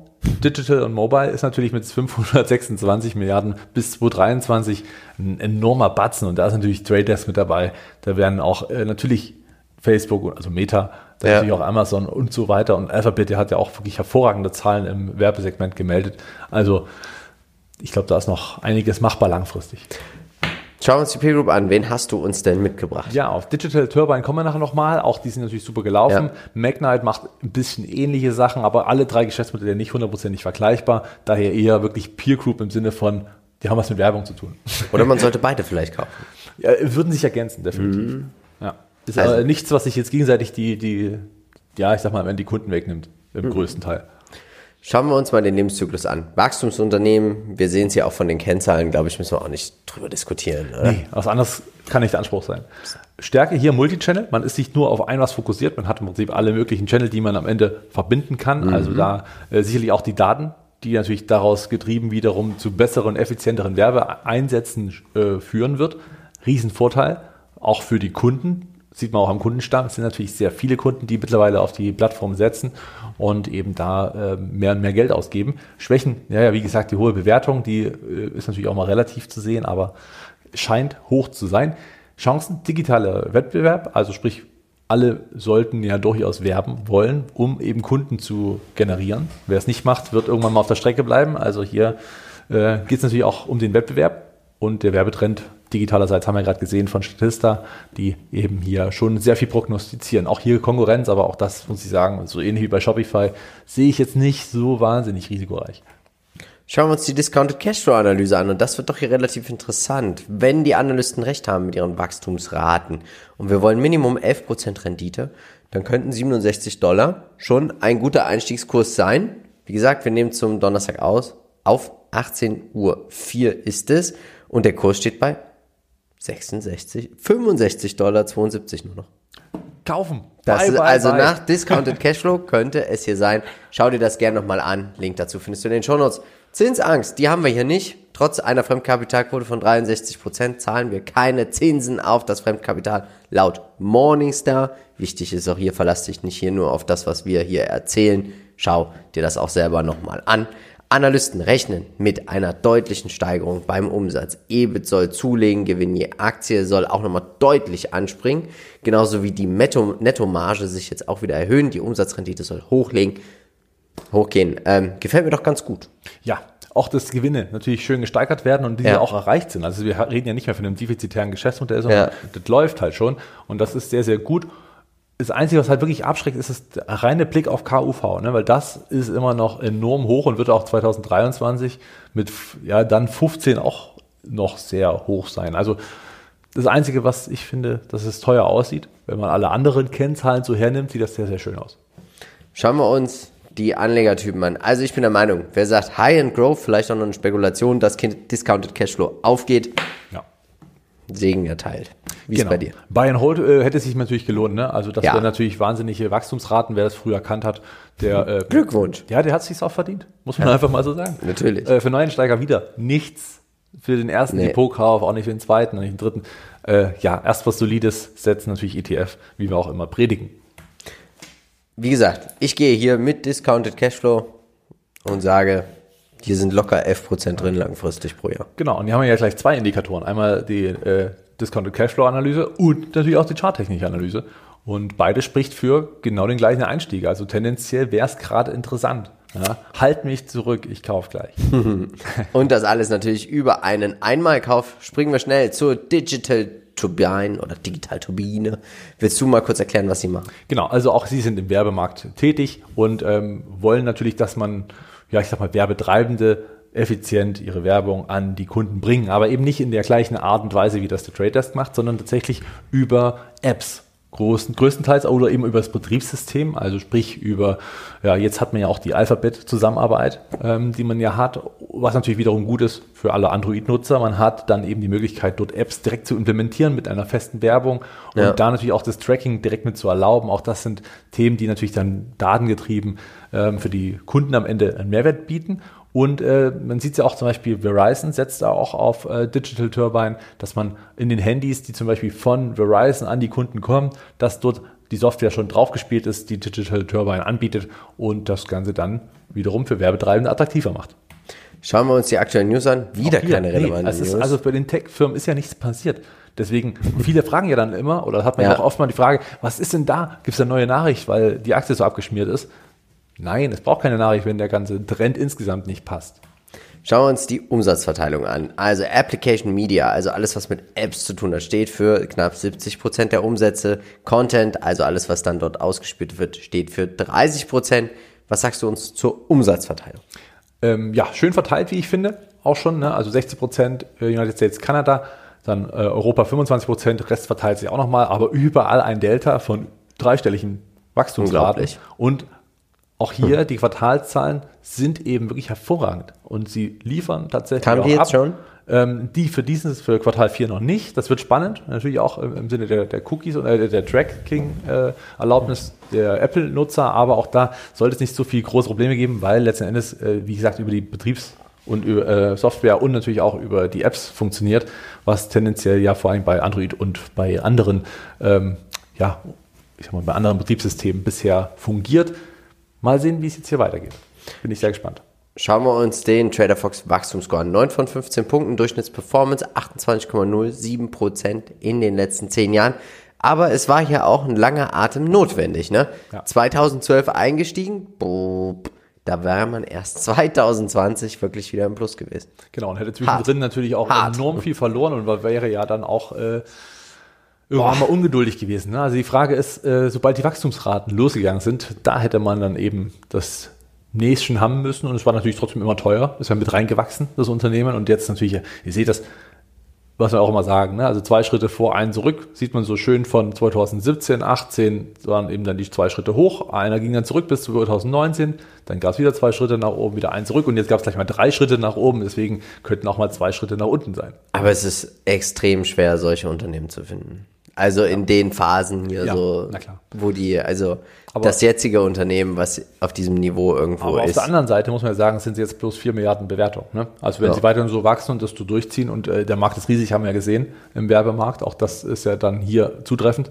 Digital und Mobile ist natürlich mit 526 Milliarden bis 2023 ein enormer Batzen und da ist natürlich Trade Desk mit dabei. Da werden auch äh, natürlich Facebook, also Meta, da Ja. natürlich auch Amazon und so weiter und Alphabet, der hat ja auch wirklich hervorragende Zahlen im Werbesegment gemeldet. Also ich glaube, da ist noch einiges machbar langfristig. Schauen wir uns die Peer Group an. Wen hast du uns denn mitgebracht? Ja, auf Digital Turbine kommen wir nachher nochmal. Auch die sind natürlich super gelaufen. Ja. Magnite macht ein bisschen ähnliche Sachen, aber alle drei Geschäftsmodelle nicht hundertprozentig vergleichbar. Daher eher wirklich Peer Group im Sinne von, die haben was mit Werbung zu tun. Oder man sollte beide vielleicht kaufen. Ja, würden sich ergänzen, definitiv. Ja. Ist Also- aber nichts, was sich jetzt gegenseitig die, die, ja, ich sag mal, Ende die Kunden wegnimmt. Im größten Teil. Schauen wir uns mal den Lebenszyklus an. Wachstumsunternehmen, wir sehen es ja auch von den Kennzahlen, glaube ich, müssen wir auch nicht drüber diskutieren. Oder? Nee, was anderes kann nicht der Anspruch sein. Stärke hier Multichannel. Man ist nicht nur auf ein was fokussiert. Man hat im Prinzip alle möglichen Channel, die man am Ende verbinden kann. Also da äh, sicherlich auch die Daten die natürlich daraus getrieben wiederum zu besseren, effizienteren Werbeeinsätzen äh, führen wird. Riesenvorteil, auch für die Kunden, sieht man auch am Kundenstamm. Es sind natürlich sehr viele Kunden, die mittlerweile auf die Plattform setzen und eben da äh, mehr und mehr Geld ausgeben. Schwächen, ja, wie gesagt, die hohe Bewertung, die äh, ist natürlich auch mal relativ zu sehen, aber scheint hoch zu sein. Chancen, digitaler Wettbewerb, also sprich, alle sollten ja durchaus werben wollen, um eben Kunden zu generieren. Wer es nicht macht, wird irgendwann mal auf der Strecke bleiben. Also hier äh, geht es natürlich auch um den Wettbewerb und der Werbetrend digitalerseits haben wir gerade gesehen von Statista, die eben hier schon sehr viel prognostizieren. Auch hier Konkurrenz, aber auch das muss ich sagen, so ähnlich wie bei Shopify, sehe ich jetzt nicht so wahnsinnig risikoreich. Schauen wir uns die Discounted Cashflow Analyse an und das wird doch hier relativ interessant. Wenn die Analysten recht haben mit ihren Wachstumsraten und wir wollen Minimum 11% Rendite, dann könnten 67 Dollar schon ein guter Einstiegskurs sein. Wie gesagt, wir nehmen zum Donnerstag aus. Auf 18 Uhr 4 ist es und der Kurs steht bei 66, 65 Dollar 72 nur noch. Kaufen. Das Bye, ist, bye, also bye. nach Discounted Cashflow könnte es hier sein. Schau dir das gerne nochmal an. Link dazu findest du in den Shownotes. Zinsangst, die haben wir hier nicht. Trotz einer Fremdkapitalquote von 63% zahlen wir keine Zinsen auf das Fremdkapital laut Morningstar. Wichtig ist auch hier, verlass dich nicht hier nur auf das, was wir hier erzählen. Schau dir das auch selber nochmal an. Analysten rechnen mit einer deutlichen Steigerung beim Umsatz. EBIT soll zulegen, Gewinn je Aktie soll auch nochmal deutlich anspringen. Genauso wie die Netto- Nettomarge sich jetzt auch wieder erhöhen. Die Umsatzrendite soll hochlegen, hochgehen. Ähm, gefällt mir doch ganz gut. Ja, auch dass Gewinne natürlich schön gesteigert werden und diese Ja. auch erreicht sind. Also wir reden ja nicht mehr von einem defizitären Geschäftsmodell, sondern Ja. das läuft halt schon und das ist sehr, sehr gut. Das Einzige, was halt wirklich abschreckt, ist das reine Blick auf KUV, ne? weil das ist immer noch enorm hoch und wird auch 2023 mit ja dann 15 auch noch sehr hoch sein. Also das Einzige, was ich finde, dass es teuer aussieht, wenn man alle anderen Kennzahlen so hernimmt, sieht das sehr, sehr schön aus. Schauen wir uns die Anlegertypen an. Also ich bin der Meinung, wer sagt High and Growth, vielleicht auch noch eine Spekulation, dass Discounted Cashflow aufgeht, Ja. Segen erteilt. Wie ist bei dir? And Hold äh, hätte sich natürlich gelohnt, ne? Also das Ja. wäre natürlich wahnsinnige Wachstumsraten, wer das früher erkannt hat. Der, äh, Glückwunsch. Ja, der hat sich auch verdient, muss man einfach mal so sagen. Natürlich. Äh, für Neuensteiger wieder nichts für den ersten Nee. Depotkauf, auch nicht für den zweiten, auch nicht den dritten. Äh, ja, erst was Solides setzen, natürlich ETF, wie wir auch immer predigen. Wie gesagt, ich gehe hier mit Discounted Cashflow und sage, hier sind locker 11% drin langfristig pro Jahr. Genau, und hier haben wir ja gleich zwei Indikatoren. Einmal die äh, Discounted Cashflow Analyse und natürlich auch die charttechnische Analyse. Und beide spricht für genau den gleichen Einstieg. Also tendenziell wäre es gerade interessant. Ja, halt mich zurück, ich kaufe gleich. Und das alles natürlich über einen Einmalkauf. Springen wir schnell zur Digital Turbine oder Digital Turbine. Willst du mal kurz erklären, was sie machen? Genau, also auch sie sind im Werbemarkt tätig und ähm, wollen natürlich, dass man, ja, ich sag mal, Werbetreibende effizient ihre Werbung an die Kunden bringen, aber eben nicht in der gleichen Art und Weise, wie das der Trade Desk macht, sondern tatsächlich über Apps. Großen, größtenteils oder eben über das Betriebssystem, also sprich über, ja, jetzt hat man ja auch die Alphabet-Zusammenarbeit, ähm, die man ja hat, was natürlich wiederum gut ist für alle Android-Nutzer. Man hat dann eben die Möglichkeit, dort Apps direkt zu implementieren mit einer festen Werbung und Ja. da natürlich auch das Tracking direkt mit zu erlauben. Auch das sind Themen, die natürlich dann datengetrieben ähm, für die Kunden am Ende einen Mehrwert bieten. Und äh, man sieht es ja auch zum Beispiel, Verizon setzt da auch auf äh, Digital Turbine, dass man in den Handys, die zum Beispiel von Verizon an die Kunden kommen, dass dort die Software schon draufgespielt ist, die Digital Turbine anbietet und das Ganze dann wiederum für Werbetreibende attraktiver macht. Schauen wir uns die aktuellen News an. Wieder Hier, keine nee, relevanten ist, News. Also bei den Tech-Firmen ist ja nichts passiert. Deswegen, viele fragen ja dann immer, oder hat man ja, Ja. auch oft mal die Frage, was ist denn da? Gibt es eine neue Nachricht, weil die Aktie so abgeschmiert ist? Nein, es braucht keine Nachricht, wenn der ganze Trend insgesamt nicht passt. Schauen wir uns die Umsatzverteilung an. Also Application Media, also alles, was mit Apps zu tun hat, steht für knapp 70% der Umsätze. Content, also alles, was dann dort ausgespielt wird, steht für 30%. Was sagst du uns zur Umsatzverteilung? Ähm, ja, schön verteilt, wie ich finde, auch schon. Ne? Also 60 Prozent United States, Kanada, dann äh, Europa 25 Prozent, Rest verteilt sich auch nochmal, aber überall ein Delta von dreistelligen Wachstumsraten. Und auch hier, die Quartalzahlen sind eben wirklich hervorragend und sie liefern tatsächlich Kamen auch die jetzt ab. schon? Ähm, die für dieses, für Quartal 4 noch nicht. Das wird spannend. Natürlich auch im Sinne der, der Cookies und äh, der Tracking-Erlaubnis äh, der Apple-Nutzer. Aber auch da sollte es nicht so viele große Probleme geben, weil letzten Endes, äh, wie gesagt, über die Betriebs- und über äh, Software und natürlich auch über die Apps funktioniert, was tendenziell ja vor allem bei Android und bei anderen, ähm, ja, ich sag mal, bei anderen Betriebssystemen bisher fungiert. Mal sehen, wie es jetzt hier weitergeht. Bin ich sehr gespannt. Schauen wir uns den TraderFox Wachstumsscore an. 9 von 15 Punkten, Durchschnittsperformance 28,07% in den letzten 10 Jahren. Aber es war hier auch ein langer Atem notwendig. Ne? Ja. 2012 eingestiegen, boop, da wäre man erst 2020 wirklich wieder im Plus gewesen. Genau, und hätte zwischendrin Hart. natürlich auch Hart. enorm viel verloren und wäre ja dann auch äh, irgendwann mal ungeduldig gewesen. Ne? Also die Frage ist, äh, sobald die Wachstumsraten losgegangen sind, da hätte man dann eben das Näschen haben müssen und es war natürlich trotzdem immer teuer. Ist ja mit reingewachsen, das Unternehmen. Und jetzt natürlich, ihr seht das, was wir auch immer sagen, ne? also zwei Schritte vor, einen zurück, sieht man so schön von 2017, 18 waren eben dann die zwei Schritte hoch, einer ging dann zurück bis 2019, dann gab es wieder zwei Schritte nach oben, wieder einen zurück und jetzt gab es gleich mal drei Schritte nach oben, deswegen könnten auch mal zwei Schritte nach unten sein. Aber es ist extrem schwer, solche Unternehmen zu finden. Also in den Phasen hier ja, so, wo die, also aber das jetzige Unternehmen, was auf diesem Niveau irgendwo aber ist. Auf der anderen Seite muss man ja sagen, sind sie jetzt bloß 4 Milliarden Bewertung. Ne? Also wenn ja. sie weiterhin so wachsen und das du durchziehen und äh, der Markt ist riesig, haben wir ja gesehen im Werbemarkt, auch das ist ja dann hier zutreffend,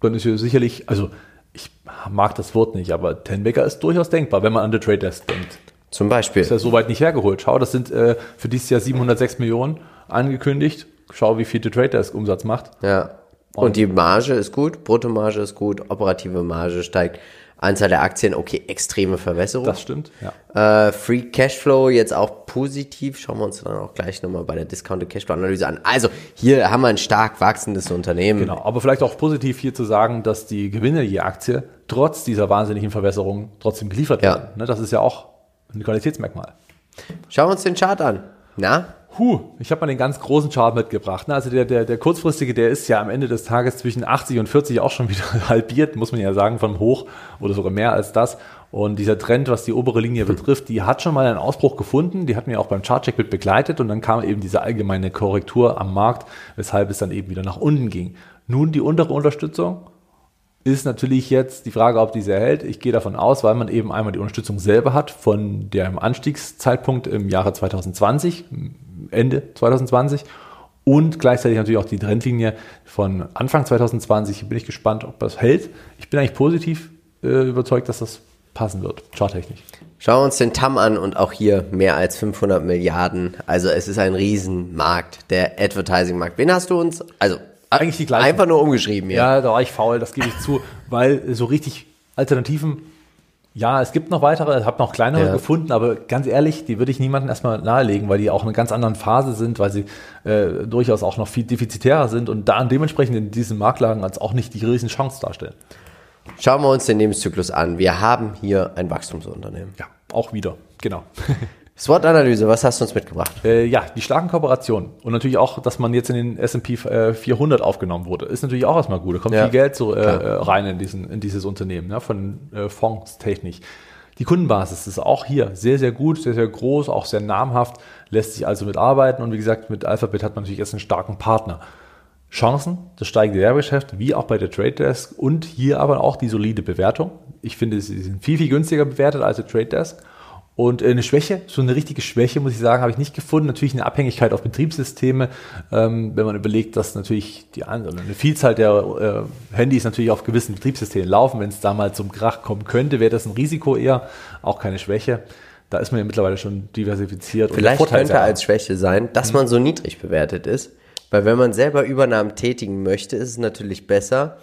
dann ist ja sicherlich, also ich mag das Wort nicht, aber Tenbaker ist durchaus denkbar, wenn man an The Trade Desk denkt. Zum Beispiel. Ist ja soweit nicht hergeholt. Schau, das sind äh, für dieses Jahr 706 Millionen angekündigt. Schau, wie viel The Trade Desk Umsatz macht. Ja. Und die Marge ist gut, Bruttomarge ist gut, operative Marge steigt. Anzahl der Aktien, okay, extreme Verwässerung. Das stimmt, ja. Äh, Free Cashflow jetzt auch positiv. Schauen wir uns dann auch gleich nochmal bei der Discounted Cashflow Analyse an. Also, hier haben wir ein stark wachsendes Unternehmen. Genau, aber vielleicht auch positiv hier zu sagen, dass die Gewinne je Aktie trotz dieser wahnsinnigen Verwässerung trotzdem geliefert werden. Ja. Ne, das ist ja auch ein Qualitätsmerkmal. Schauen wir uns den Chart an. Na? Huh, ich habe mal den ganz großen Chart mitgebracht. Ne? Also der, der, der kurzfristige, der ist ja am Ende des Tages zwischen 80 und 40 auch schon wieder halbiert, muss man ja sagen, vom Hoch oder sogar mehr als das. Und dieser Trend, was die obere Linie betrifft, die hat schon mal einen Ausbruch gefunden. Die hat mir auch beim Chartcheck mit begleitet und dann kam eben diese allgemeine Korrektur am Markt, weshalb es dann eben wieder nach unten ging. Nun die untere Unterstützung ist natürlich jetzt die Frage, ob diese hält. Ich gehe davon aus, weil man eben einmal die Unterstützung selber hat von dem Anstiegszeitpunkt im Jahre 2020, Ende 2020 und gleichzeitig natürlich auch die Trendlinie von Anfang 2020. Bin ich gespannt, ob das hält. Ich bin eigentlich positiv äh, überzeugt, dass das passen wird, charttechnisch. Schauen wir uns den TAM an und auch hier mehr als 500 Milliarden. Also es ist ein Riesenmarkt, der Advertising-Markt. Wen hast du uns, also eigentlich die gleiche. Einfach nur umgeschrieben, ja. Ja, da war ich faul, das gebe ich zu, weil so richtig Alternativen ja, es gibt noch weitere, ich habe noch kleinere ja. gefunden, aber ganz ehrlich, die würde ich niemandem erstmal nahelegen, weil die auch in einer ganz anderen Phase sind, weil sie äh, durchaus auch noch viel defizitärer sind und da dementsprechend in diesen Marktlagen als auch nicht die riesen Chance darstellen. Schauen wir uns den Lebenszyklus an. Wir haben hier ein Wachstumsunternehmen. Ja, auch wieder, genau. SWOT-Analyse, was hast du uns mitgebracht? Äh, ja, die starken Kooperationen und natürlich auch, dass man jetzt in den S&P 400 äh, aufgenommen wurde, ist natürlich auch erstmal gut. Da kommt ja, viel Geld so, äh, rein in, diesen, in dieses Unternehmen, ne, von äh, Fonds technisch. Die Kundenbasis ist auch hier sehr, sehr gut, sehr, sehr groß, auch sehr namhaft, lässt sich also mitarbeiten und wie gesagt, mit Alphabet hat man natürlich jetzt einen starken Partner. Chancen, das steigende Werbegeschäft, wie auch bei der Trade Desk und hier aber auch die solide Bewertung. Ich finde, sie sind viel, viel günstiger bewertet als der Trade Desk und eine Schwäche, so eine richtige Schwäche, muss ich sagen, habe ich nicht gefunden. Natürlich eine Abhängigkeit auf Betriebssysteme, ähm, wenn man überlegt, dass natürlich die eine Vielzahl der äh, Handys natürlich auf gewissen Betriebssystemen laufen. Wenn es da mal zum Krach kommen könnte, wäre das ein Risiko eher, auch keine Schwäche. Da ist man ja mittlerweile schon diversifiziert. Vielleicht könnte als Schwäche sein, dass mhm. man so niedrig bewertet ist. Weil wenn man selber Übernahmen tätigen möchte, ist es natürlich besser,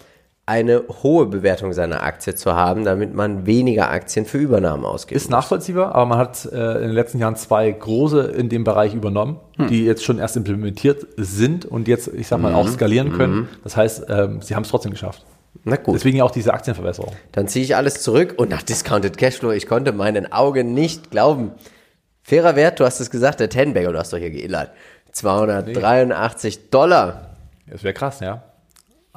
eine hohe Bewertung seiner Aktie zu haben, damit man weniger Aktien für Übernahmen ausgibt. Ist nachvollziehbar, aber man hat äh, in den letzten Jahren zwei große in dem Bereich übernommen, hm. die jetzt schon erst implementiert sind und jetzt, ich sag mal, mhm. auch skalieren können. Mhm. Das heißt, ähm, sie haben es trotzdem geschafft. Na gut. Deswegen auch diese Aktienverbesserung. Dann ziehe ich alles zurück und nach Discounted Cashflow, ich konnte meinen Augen nicht glauben. Fairer Wert, du hast es gesagt, der Tenbagger, du hast doch hier geillert. 283 nee. Dollar. Das wäre krass, ja.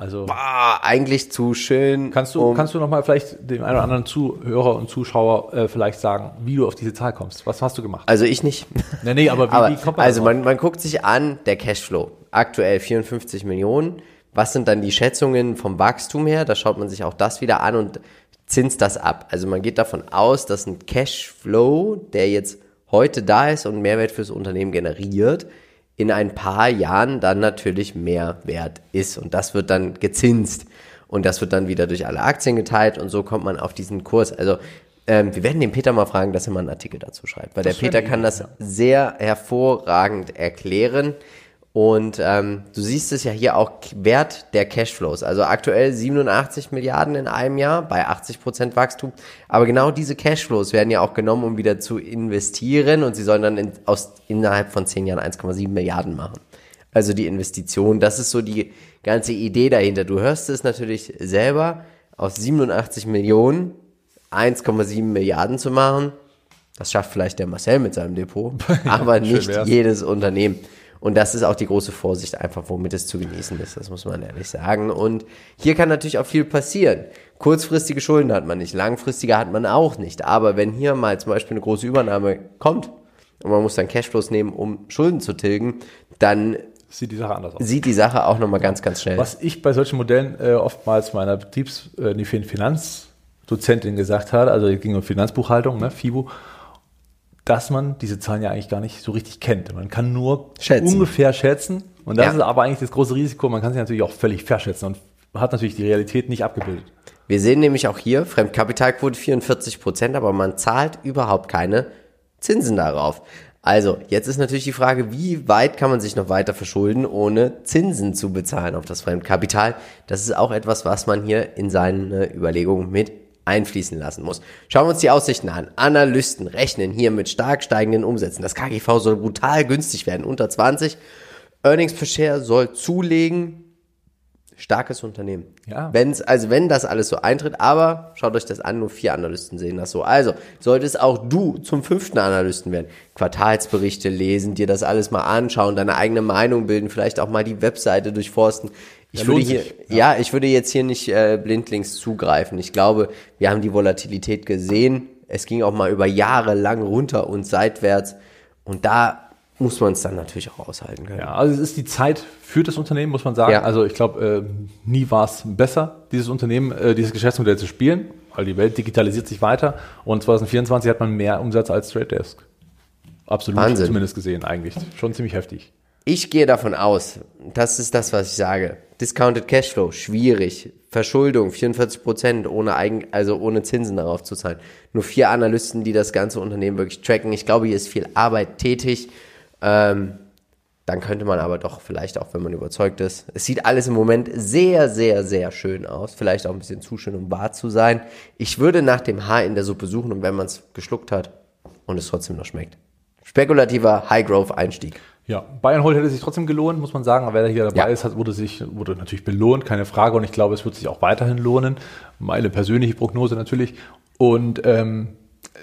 Also Boah, eigentlich zu schön. kannst du, um- kannst du noch mal vielleicht dem einen oder anderen Zuhörer und Zuschauer äh, vielleicht sagen, wie du auf diese Zahl kommst? Was hast du gemacht? also ich nicht. Nee, nee, aber wie, Aber, wie kommt man also man, man guckt sich an, der Cashflow. Aktuell 54 Millionen. Was sind dann die Schätzungen vom Wachstum her? Da schaut man sich auch das wieder an und zinst das ab. Also man geht davon aus, dass ein Cashflow, der jetzt heute da ist und Mehrwert fürs Unternehmen generiert, in ein paar Jahren dann natürlich mehr wert ist. Und das wird dann gezinst. Und das wird dann wieder durch alle Aktien geteilt und so kommt man auf diesen Kurs. Also ähm, wir werden den Peter mal fragen, dass er mal einen Artikel dazu schreibt, weil der Das wäre Peter kann das sehr hervorragend erklären. Und ähm, du siehst es ja hier auch Wert der Cashflows. Also aktuell 87 Milliarden in einem Jahr bei 80 Prozent Wachstum. Aber genau diese Cashflows werden ja auch genommen, um wieder zu investieren. Und sie sollen dann in, aus, innerhalb von 10 Jahren 1,7 Milliarden machen. Also die Investition, das ist so die ganze Idee dahinter. Du hörst es natürlich selber, aus 87 Millionen 1,7 Milliarden zu machen. Das schafft vielleicht der Marcel mit seinem Depot, aber nicht jedes Unternehmen. Und das ist auch die große Vorsicht einfach, womit es zu genießen ist. Das muss man ehrlich sagen. Und hier kann natürlich auch viel passieren. Kurzfristige Schulden hat man nicht, langfristige hat man auch nicht. Aber wenn hier mal zum Beispiel eine große Übernahme kommt und man muss dann Cashflows nehmen, um Schulden zu tilgen, dann Sieht die Sache anders aus. sieht die Sache auch nochmal ganz, ganz schnell. Was ich bei solchen Modellen äh, oftmals meiner Betriebs-, äh, Finanzdozentin gesagt hat, also es ging um Finanzbuchhaltung, ne, FIBU, dass man diese Zahlen ja eigentlich gar nicht so richtig kennt. Man kann nur Schätzen. ungefähr schätzen. Und das Ja. ist aber eigentlich das große Risiko. Man kann sich natürlich auch völlig verschätzen und hat natürlich die Realität nicht abgebildet. Wir sehen nämlich auch hier Fremdkapitalquote 44 Prozent, aber man zahlt überhaupt keine Zinsen darauf. Also, jetzt ist natürlich die Frage, wie weit kann man sich noch weiter verschulden, ohne Zinsen zu bezahlen auf das Fremdkapital? Das ist auch etwas, was man hier in seine Überlegungen mit einfließen lassen muss. Schauen wir uns die Aussichten an. Analysten rechnen hier mit stark steigenden Umsätzen. Das KGV soll brutal günstig werden, unter 20. Earnings per Share soll zulegen. Starkes Unternehmen. Ja. Wenn's, also wenn das alles so eintritt, aber schaut euch das an, nur vier Analysten sehen das so. Also, solltest auch du zum fünften Analysten werden. Quartalsberichte lesen, dir das alles mal anschauen, deine eigene Meinung bilden, vielleicht auch mal die Webseite durchforsten. Ich Ja, würde hier, sich, ja. ich würde jetzt hier nicht äh, blindlings zugreifen. Ich glaube, wir haben die Volatilität gesehen. Es ging auch mal über Jahre lang runter und seitwärts. Und da muss man es dann natürlich auch aushalten können. Ja, also es ist die Zeit für das Unternehmen, muss man sagen. Ja. Also ich glaube, äh, nie war es besser, dieses Unternehmen, äh, dieses Geschäftsmodell zu spielen, weil die Welt digitalisiert sich weiter und 2024 hat man mehr Umsatz als Trade Desk. Absolut, Wahnsinn. zumindest gesehen eigentlich. Schon ziemlich heftig. Ich gehe davon aus, das ist das, was ich sage. Discounted Cashflow, schwierig. Verschuldung, 44 Prozent, ohne Eigen, also ohne Zinsen darauf zu zahlen. Nur vier Analysten, die das ganze Unternehmen wirklich tracken. Ich glaube, hier ist viel Arbeit tätig. Ähm, dann könnte man aber doch vielleicht auch, wenn man überzeugt ist. Es sieht alles im Moment sehr, sehr, sehr schön aus. Vielleicht auch ein bisschen zu schön, um wahr zu sein. Ich würde nach dem Haar in der Suppe suchen und wenn man es geschluckt hat und es trotzdem noch schmeckt. Spekulativer High-Growth-Einstieg. Ja, Bayern Holt hätte sich trotzdem gelohnt, muss man sagen. Aber wer hier dabei Ja. ist, hat, wurde sich wurde natürlich belohnt, keine Frage. Und ich glaube, es wird sich auch weiterhin lohnen. Meine persönliche Prognose natürlich. Und ähm,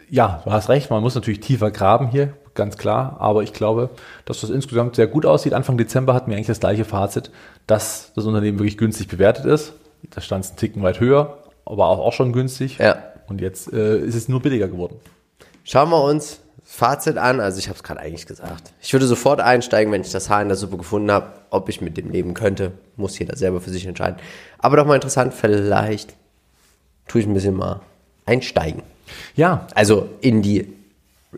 ja, du hast recht, man muss natürlich tiefer graben hier, ganz klar. Aber ich glaube, dass das insgesamt sehr gut aussieht. Anfang Dezember hatten wir eigentlich das gleiche Fazit, dass das Unternehmen wirklich günstig bewertet ist. Da stand es einen Ticken weit höher, aber auch, auch schon günstig. Ja. Und jetzt äh, ist es nur billiger geworden. Schauen wir uns das Fazit an. Also ich habe es gerade eigentlich gesagt. Ich würde sofort einsteigen, wenn ich das Haar in der Suppe gefunden habe. Ob ich mit dem leben könnte, muss jeder selber für sich entscheiden. Aber doch mal interessant, vielleicht tue ich ein bisschen mal einsteigen. Ja, Also in die,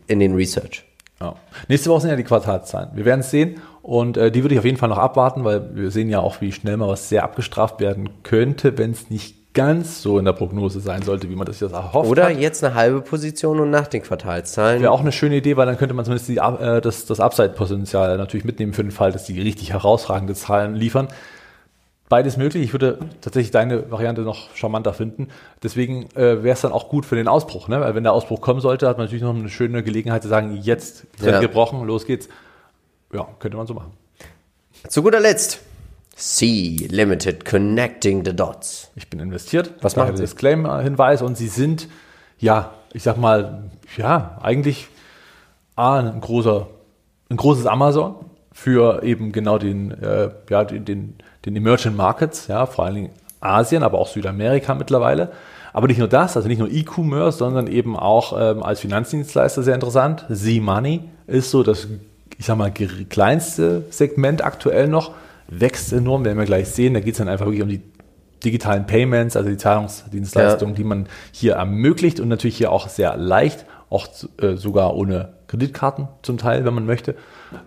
in den Research. Ja. Nächste Woche sind ja die Quartalszahlen. Wir werden es sehen und äh, die würde ich auf jeden Fall noch abwarten, weil wir sehen ja auch, wie schnell mal was sehr abgestraft werden könnte, wenn es nicht ganz so in der Prognose sein sollte, wie man das jetzt erhofft Oder hat. jetzt eine halbe Position und nach den Quartalszahlen. Wäre auch eine schöne Idee, weil dann könnte man zumindest die, äh, das, das Upside-Potenzial natürlich mitnehmen für den Fall, dass die richtig herausragende Zahlen liefern. Beides möglich. Ich würde tatsächlich deine Variante noch charmanter finden. Deswegen äh, wäre es dann auch gut für den Ausbruch. Ne? Weil wenn der Ausbruch kommen sollte, hat man natürlich noch eine schöne Gelegenheit zu sagen, jetzt Trend Ja. gebrochen, los geht's. Ja, könnte man so machen. Zu guter Letzt. C Limited Connecting the Dots. Ich bin investiert. Was machen Sie? Disclaimer-Hinweis und Sie sind, ja, ich sag mal, ja, eigentlich A, ein großer, ein großes Amazon für eben genau den, äh, ja, den, den, den Emerging Markets, ja, vor allen Dingen Asien, aber auch Südamerika mittlerweile. Aber nicht nur das, also nicht nur E-Commerce, sondern eben auch ähm, als Finanzdienstleister sehr interessant. Z-Money ist so das, ich sag mal, kleinste Segment aktuell noch, wächst enorm, werden wir gleich sehen. Da geht es dann einfach wirklich um die digitalen Payments, also die Zahlungsdienstleistungen, ja. die man hier ermöglicht und natürlich hier auch sehr leicht, auch äh, sogar ohne Kreditkarten zum Teil, wenn man möchte.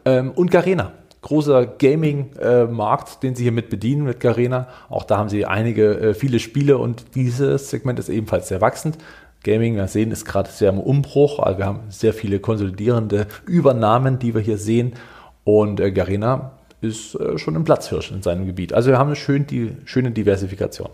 Ähm, und Garena, großer Gaming-Markt, den sie hier mit bedienen mit Garena. Auch da haben sie einige, äh, viele Spiele und dieses Segment ist ebenfalls sehr wachsend. Gaming, wir sehen, ist gerade sehr im Umbruch. Also wir haben sehr viele konsolidierende Übernahmen, die wir hier sehen. Und äh, Garena ist äh, schon ein Platzhirsch in seinem Gebiet. Also wir haben eine schön, die, schöne Diversifikation.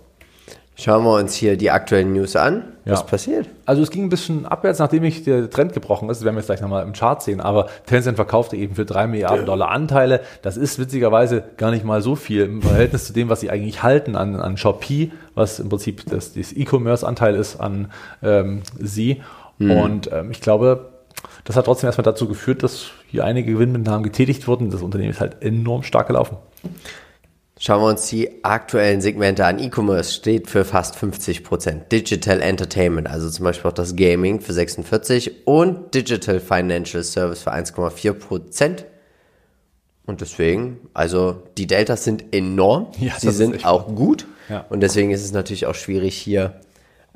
Schauen wir uns hier die aktuellen News an. Was ja. passiert? Also es ging ein bisschen abwärts, nachdem ich der Trend gebrochen ist. Das werden wir jetzt gleich nochmal im Chart sehen. Aber Tencent verkaufte eben für drei Milliarden Dollar Anteile. Das ist witzigerweise gar nicht mal so viel im Verhältnis zu dem, was sie eigentlich halten an, an Shopee, was im Prinzip das, das E-Commerce-Anteil ist an ähm, sie. Mhm. Und ähm, ich glaube, das hat trotzdem erstmal dazu geführt, dass hier einige Gewinnmitnahmen getätigt wurden. Das Unternehmen ist halt enorm stark gelaufen. Schauen wir uns die aktuellen Segmente an. E-Commerce steht für fast 50 Prozent. Digital Entertainment, also zum Beispiel auch das Gaming für 46 und Digital Financial Service für 1,4 Prozent. Und deswegen, also die Deltas sind enorm. Ja, Sie sind auch gut. Ja. Und deswegen ist es natürlich auch schwierig hier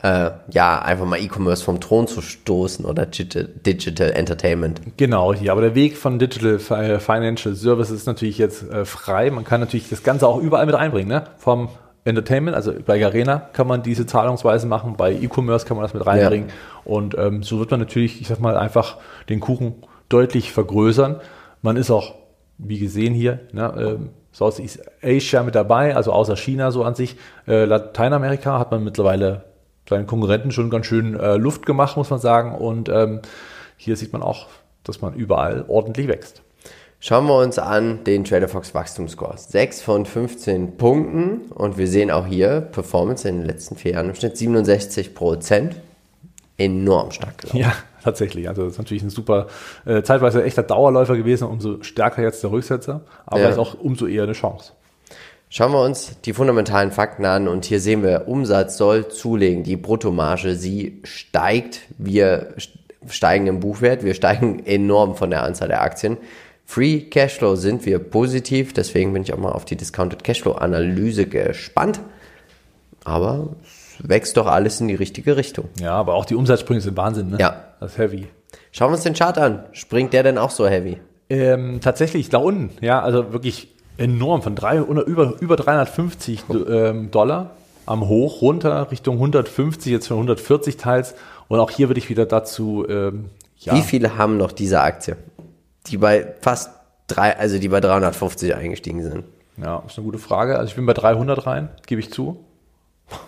äh, ja, einfach mal E-Commerce vom Thron zu stoßen oder Digital Entertainment. Genau, hier. Aber der Weg von Digital Financial Services ist natürlich jetzt äh, frei. Man kann natürlich das Ganze auch überall mit einbringen, ne? Vom Entertainment, also bei Garena kann man diese Zahlungsweise machen, bei E-Commerce kann man das mit reinbringen. Ja. Und ähm, so wird man natürlich, ich sag mal, einfach den Kuchen deutlich vergrößern. Man ist auch, wie gesehen hier, ne, ähm, Southeast Asia mit dabei, also außer China so an sich. Äh, Lateinamerika hat man mittlerweile seinen Konkurrenten schon ganz schön äh, Luft gemacht, muss man sagen. Und ähm, hier sieht man auch, dass man überall ordentlich wächst. Schauen wir uns an den TraderFox Wachstumsscore. 6 von 15 Punkten und wir sehen auch hier Performance in den letzten vier Jahren im Schnitt 67 Prozent. Enorm stark gelaufen. Ja, tatsächlich. Also das ist natürlich ein super, äh, zeitweise echter Dauerläufer gewesen, umso stärker jetzt der Rücksetzer, aber ja. ist auch umso eher eine Chance. Schauen wir uns die fundamentalen Fakten an und hier sehen wir, Umsatz soll zulegen, die Bruttomarge, sie steigt, wir steigen im Buchwert, wir steigen enorm von der Anzahl der Aktien. Free Cashflow sind wir positiv, deswegen bin ich auch mal auf die Discounted Cashflow Analyse gespannt. Aber es wächst doch alles in die richtige Richtung. Ja, aber auch die Umsatzsprünge sind Wahnsinn, ne? Ja. Das ist heavy. Schauen wir uns den Chart an. Springt der denn auch so heavy? Ähm, tatsächlich da unten, ja, also wirklich enorm, von drei, über, über 350 ähm, Dollar am Hoch runter Richtung 150, jetzt von 140 teils. Und auch hier würde ich wieder dazu. Ähm, ja. Wie viele haben noch diese Aktie? Die bei fast drei, also die bei 350 eingestiegen sind. Ja, ist eine gute Frage. Also ich bin bei 300 rein, gebe ich zu.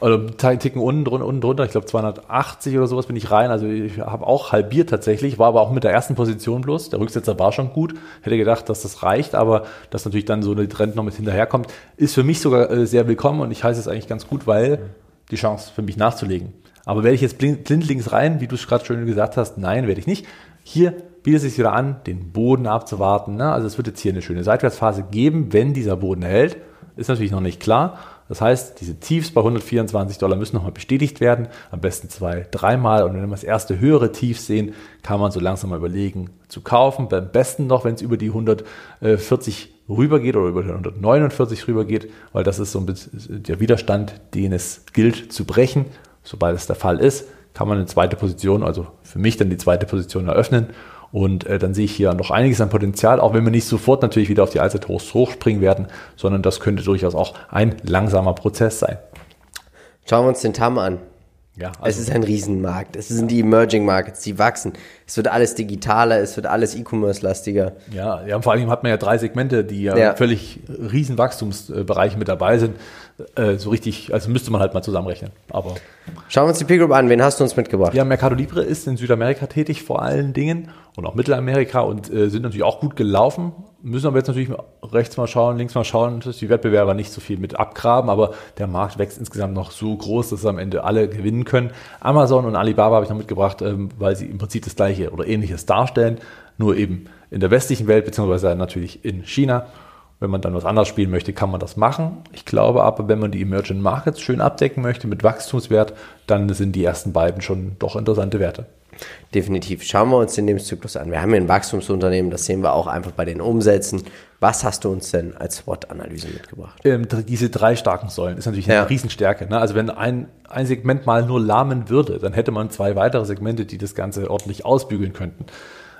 Also einen Ticken unten, unten drunter, ich glaube 280 oder sowas bin ich rein. Also ich habe auch halbiert tatsächlich, war aber auch mit der ersten Position bloß. Der Rücksetzer war schon gut. Hätte gedacht, dass das reicht, aber dass natürlich dann so eine Trend noch mit hinterherkommt, ist für mich sogar äh, sehr willkommen und ich heiße es eigentlich ganz gut, weil die Chance für mich nachzulegen. Aber werde ich jetzt blind, blindlings rein, wie du es gerade schön gesagt hast? Nein, werde ich nicht. Hier bietet es sich wieder an, den Boden abzuwarten. Ne? Also es wird jetzt hier eine schöne Seitwärtsphase geben, wenn dieser Boden hält. Ist natürlich noch nicht klar. Das heißt, diese Tiefs bei 124 Dollar müssen nochmal bestätigt werden, am besten zwei, dreimal. Und wenn wir das erste höhere Tief sehen, kann man so langsam mal überlegen zu kaufen. Beim besten noch, wenn es über die 140 rübergeht oder über die 149 rübergeht, weil das ist so ein bisschen der Widerstand, den es gilt zu brechen. Sobald es der Fall ist, kann man eine zweite Position, also für mich dann die zweite Position eröffnen und äh, dann sehe ich hier noch einiges an Potenzial, auch wenn wir nicht sofort natürlich wieder auf die Allzeithochs hochspringen werden, sondern das könnte durchaus auch ein langsamer Prozess sein. Schauen wir uns den TAM an. Ja, also es ist ein Riesenmarkt. Es sind die Emerging Markets, die wachsen. Es wird alles digitaler, es wird alles E-Commerce-lastiger. Ja, ja, vor allem hat man ja drei Segmente, die ja, ja. völlig riesen Wachstumsbereiche mit dabei sind. Äh, so richtig, also müsste man halt mal zusammenrechnen. Aber Schauen wir uns die P-Group an. Wen hast du uns mitgebracht? Ja, Mercado Libre ist in Südamerika tätig vor allen Dingen und auch Mittelamerika und äh, sind natürlich auch gut gelaufen. Müssen aber jetzt natürlich rechts mal schauen, links mal schauen, dass die Wettbewerber nicht so viel mit abgraben, aber der Markt wächst insgesamt noch so groß, dass am Ende alle gewinnen können. Amazon und Alibaba habe ich noch mitgebracht, ähm, weil sie im Prinzip das gleiche oder ähnliches darstellen, nur eben in der westlichen Welt, beziehungsweise natürlich in China. Wenn man dann was anderes spielen möchte, kann man das machen. Ich glaube aber, wenn man die Emerging Markets schön abdecken möchte mit Wachstumswert, dann sind die ersten beiden schon doch interessante Werte. Definitiv. Schauen wir uns den Lebenszyklus an. Wir haben hier ein Wachstumsunternehmen, das sehen wir auch einfach bei den Umsätzen. Was hast du uns denn als SWOT-Analyse mitgebracht? Ähm, diese drei starken Säulen ist natürlich eine Ja. Riesenstärke. Ne? Also wenn ein, ein Segment mal nur lahmen würde, dann hätte man zwei weitere Segmente, die das Ganze ordentlich ausbügeln könnten.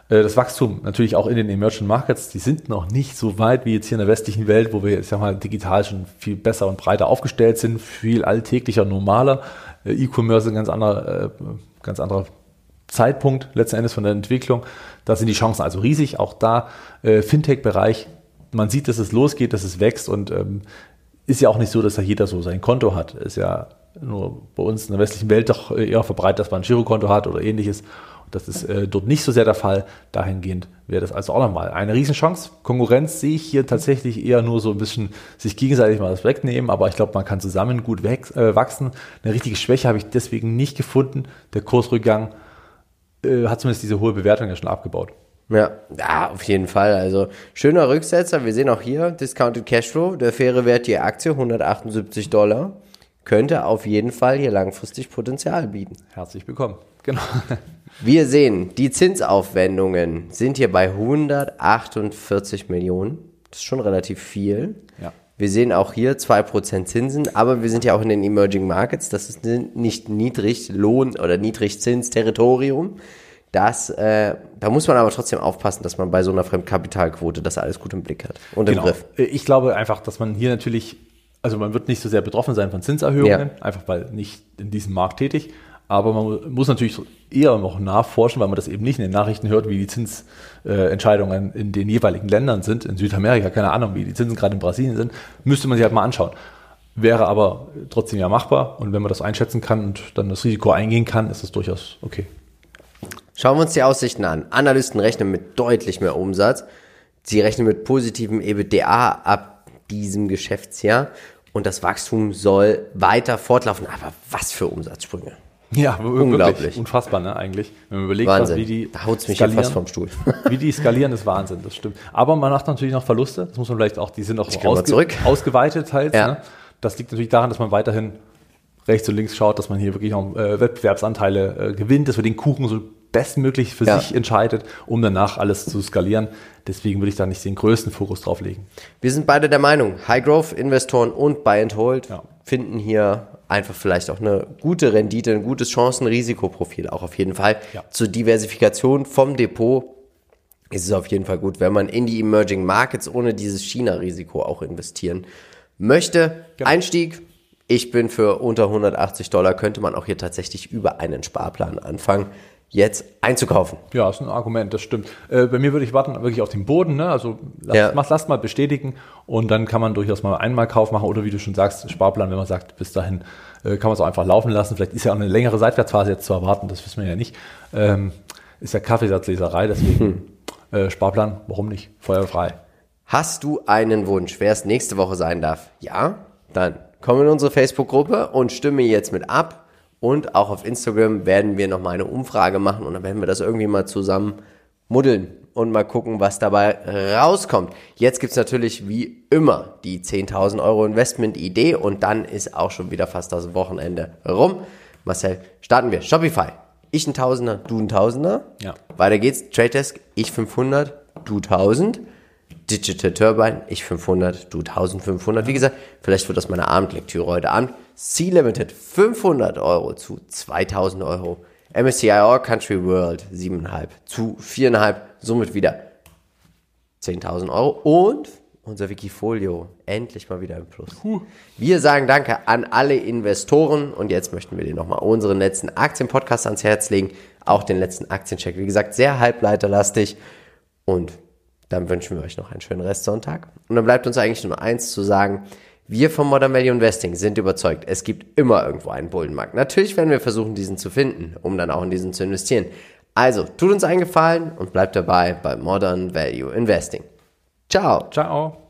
Äh, Das Wachstum natürlich auch in den Emerging Markets, die sind noch nicht so weit wie jetzt hier in der westlichen Welt, wo wir, ich sag mal, digital schon viel besser und breiter aufgestellt sind, viel alltäglicher, normaler. Äh, E-Commerce ist ein ganz anderer, äh, ganz anderer Zeitpunkt letzten Endes von der Entwicklung. Da sind die Chancen also riesig. Auch da Fintech-Bereich, man sieht, dass es losgeht, dass es wächst und ähm, ist ja auch nicht so, dass da jeder so sein Konto hat. Ist ja nur bei uns in der westlichen Welt doch eher verbreitet, dass man ein Girokonto hat oder ähnliches. Das ist äh, dort nicht so sehr der Fall. Dahingehend wäre das also auch nochmal eine Riesenchance. Konkurrenz sehe ich hier tatsächlich eher nur so ein bisschen sich gegenseitig mal das wegnehmen, aber ich glaube, man kann zusammen gut äh, wachsen. Eine richtige Schwäche habe ich deswegen nicht gefunden. Der Kursrückgang äh, hat zumindest diese hohe Bewertung ja schon abgebaut. Ja, ja, auf jeden Fall. Also schöner Rücksetzer. Wir sehen auch hier Discounted Cashflow. Der faire Wert der Aktie 178 Dollar. Könnte auf jeden Fall hier langfristig Potenzial bieten. Herzlich willkommen. Genau. Wir sehen, die Zinsaufwendungen sind hier bei 148 Millionen. Das ist schon relativ viel. Ja. Wir sehen auch hier 2% Zinsen, aber wir sind ja auch in den Emerging Markets. Das ist nicht Niedriglohn- oder Niedrigzins-Territorium. Das, äh, da muss man aber trotzdem aufpassen, dass man bei so einer Fremdkapitalquote das alles gut im Blick hat und im Genau. Griff. Ich glaube einfach, dass man hier natürlich, also man wird nicht so sehr betroffen sein von Zinserhöhungen, Ja. einfach weil nicht in diesem Markt tätig. Aber man muss natürlich eher noch nachforschen, weil man das eben nicht in den Nachrichten hört, wie die Zinsentscheidungen in den jeweiligen Ländern sind. In Südamerika, keine Ahnung, wie die Zinsen gerade in Brasilien sind. Müsste man sich halt mal anschauen. Wäre aber trotzdem ja machbar. Und wenn man das einschätzen kann und dann das Risiko eingehen kann, ist das durchaus okay. Schauen wir uns die Aussichten an. Analysten rechnen mit deutlich mehr Umsatz. Sie rechnen mit positivem EBITDA ab diesem Geschäftsjahr. Und das Wachstum soll weiter fortlaufen. Aber was für Umsatzsprünge. Ja, Unglaublich. wirklich Unfassbar, ne, eigentlich. Wenn man überlegt, Wahnsinn. wie die da haut's mich hier fast vom Stuhl. Wie die skalieren, ist Wahnsinn, das stimmt. Aber man macht natürlich noch Verluste, das muss man vielleicht auch, die sind auch zurück. ausgeweitet halt. Ja. Ne? Das liegt natürlich daran, dass man weiterhin rechts und links schaut, dass man hier wirklich noch äh, Wettbewerbsanteile äh, gewinnt, dass man den Kuchen so bestmöglich für Ja. sich entscheidet, um danach alles zu skalieren. Deswegen würde ich da nicht den größten Fokus drauf legen. Wir sind beide der Meinung, High-Growth-Investoren und Buy and Hold Ja. finden hier einfach vielleicht auch eine gute Rendite, ein gutes Chancen-Risikoprofil auch auf jeden Fall. Ja. Zur Diversifikation vom Depot ist es auf jeden Fall gut, wenn man in die Emerging Markets ohne dieses China-Risiko auch investieren möchte. Genau. Einstieg, ich bin für unter 180 Dollar, könnte man auch hier tatsächlich über einen Sparplan anfangen, jetzt einzukaufen. Ja, ist ein Argument, das stimmt. Äh, bei mir würde ich warten wirklich auf den Boden, ne? Also lasst, Ja. mach- lasst mal bestätigen und dann kann man durchaus mal einmal Kauf machen oder wie du schon sagst, Sparplan, wenn man sagt, bis dahin äh, kann man es auch einfach laufen lassen. Vielleicht ist ja auch eine längere Seitwärtsphase jetzt zu erwarten, das wissen wir ja nicht. Ähm, ist ja Kaffeesatzleserei, deswegen äh, Sparplan, warum nicht? Feuerfrei. Hast du einen Wunsch, wer es nächste Woche sein darf? Ja? Dann komm in unsere Facebook-Gruppe und stimme jetzt mit ab. Und auch auf Instagram werden wir nochmal eine Umfrage machen und dann werden wir das irgendwie mal zusammen muddeln und mal gucken, was dabei rauskommt. Jetzt gibt's natürlich wie immer die 10.000 Euro Investment-Idee und dann ist auch schon wieder fast das Wochenende rum. Marcel, starten wir. Shopify. Ich ein Tausender, du ein Tausender. Ja. Weiter geht's. Trade Desk, ich 500, du 1000. Digital Turbine, ich 500, du 1500. Wie gesagt, vielleicht wird das meine Abendlektüre heute Abend. C-Limited 500 Euro zu 2000 Euro. MSCI All Country World 7,5 zu 4,5. Somit wieder 10.000 Euro. Und unser Wikifolio endlich mal wieder im Plus. Wir sagen Danke an alle Investoren und jetzt möchten wir dir nochmal unseren letzten Aktienpodcast ans Herz legen. Auch den letzten Aktiencheck. Wie gesagt, sehr halbleiterlastig und dann wünschen wir euch noch einen schönen Restsonntag. Und dann bleibt uns eigentlich nur eins zu sagen. Wir vom Modern Value Investing sind überzeugt, es gibt immer irgendwo einen Bullenmarkt. Natürlich werden wir versuchen, diesen zu finden, um dann auch in diesen zu investieren. Also, tut uns einen Gefallen und bleibt dabei bei Modern Value Investing. Ciao. Ciao.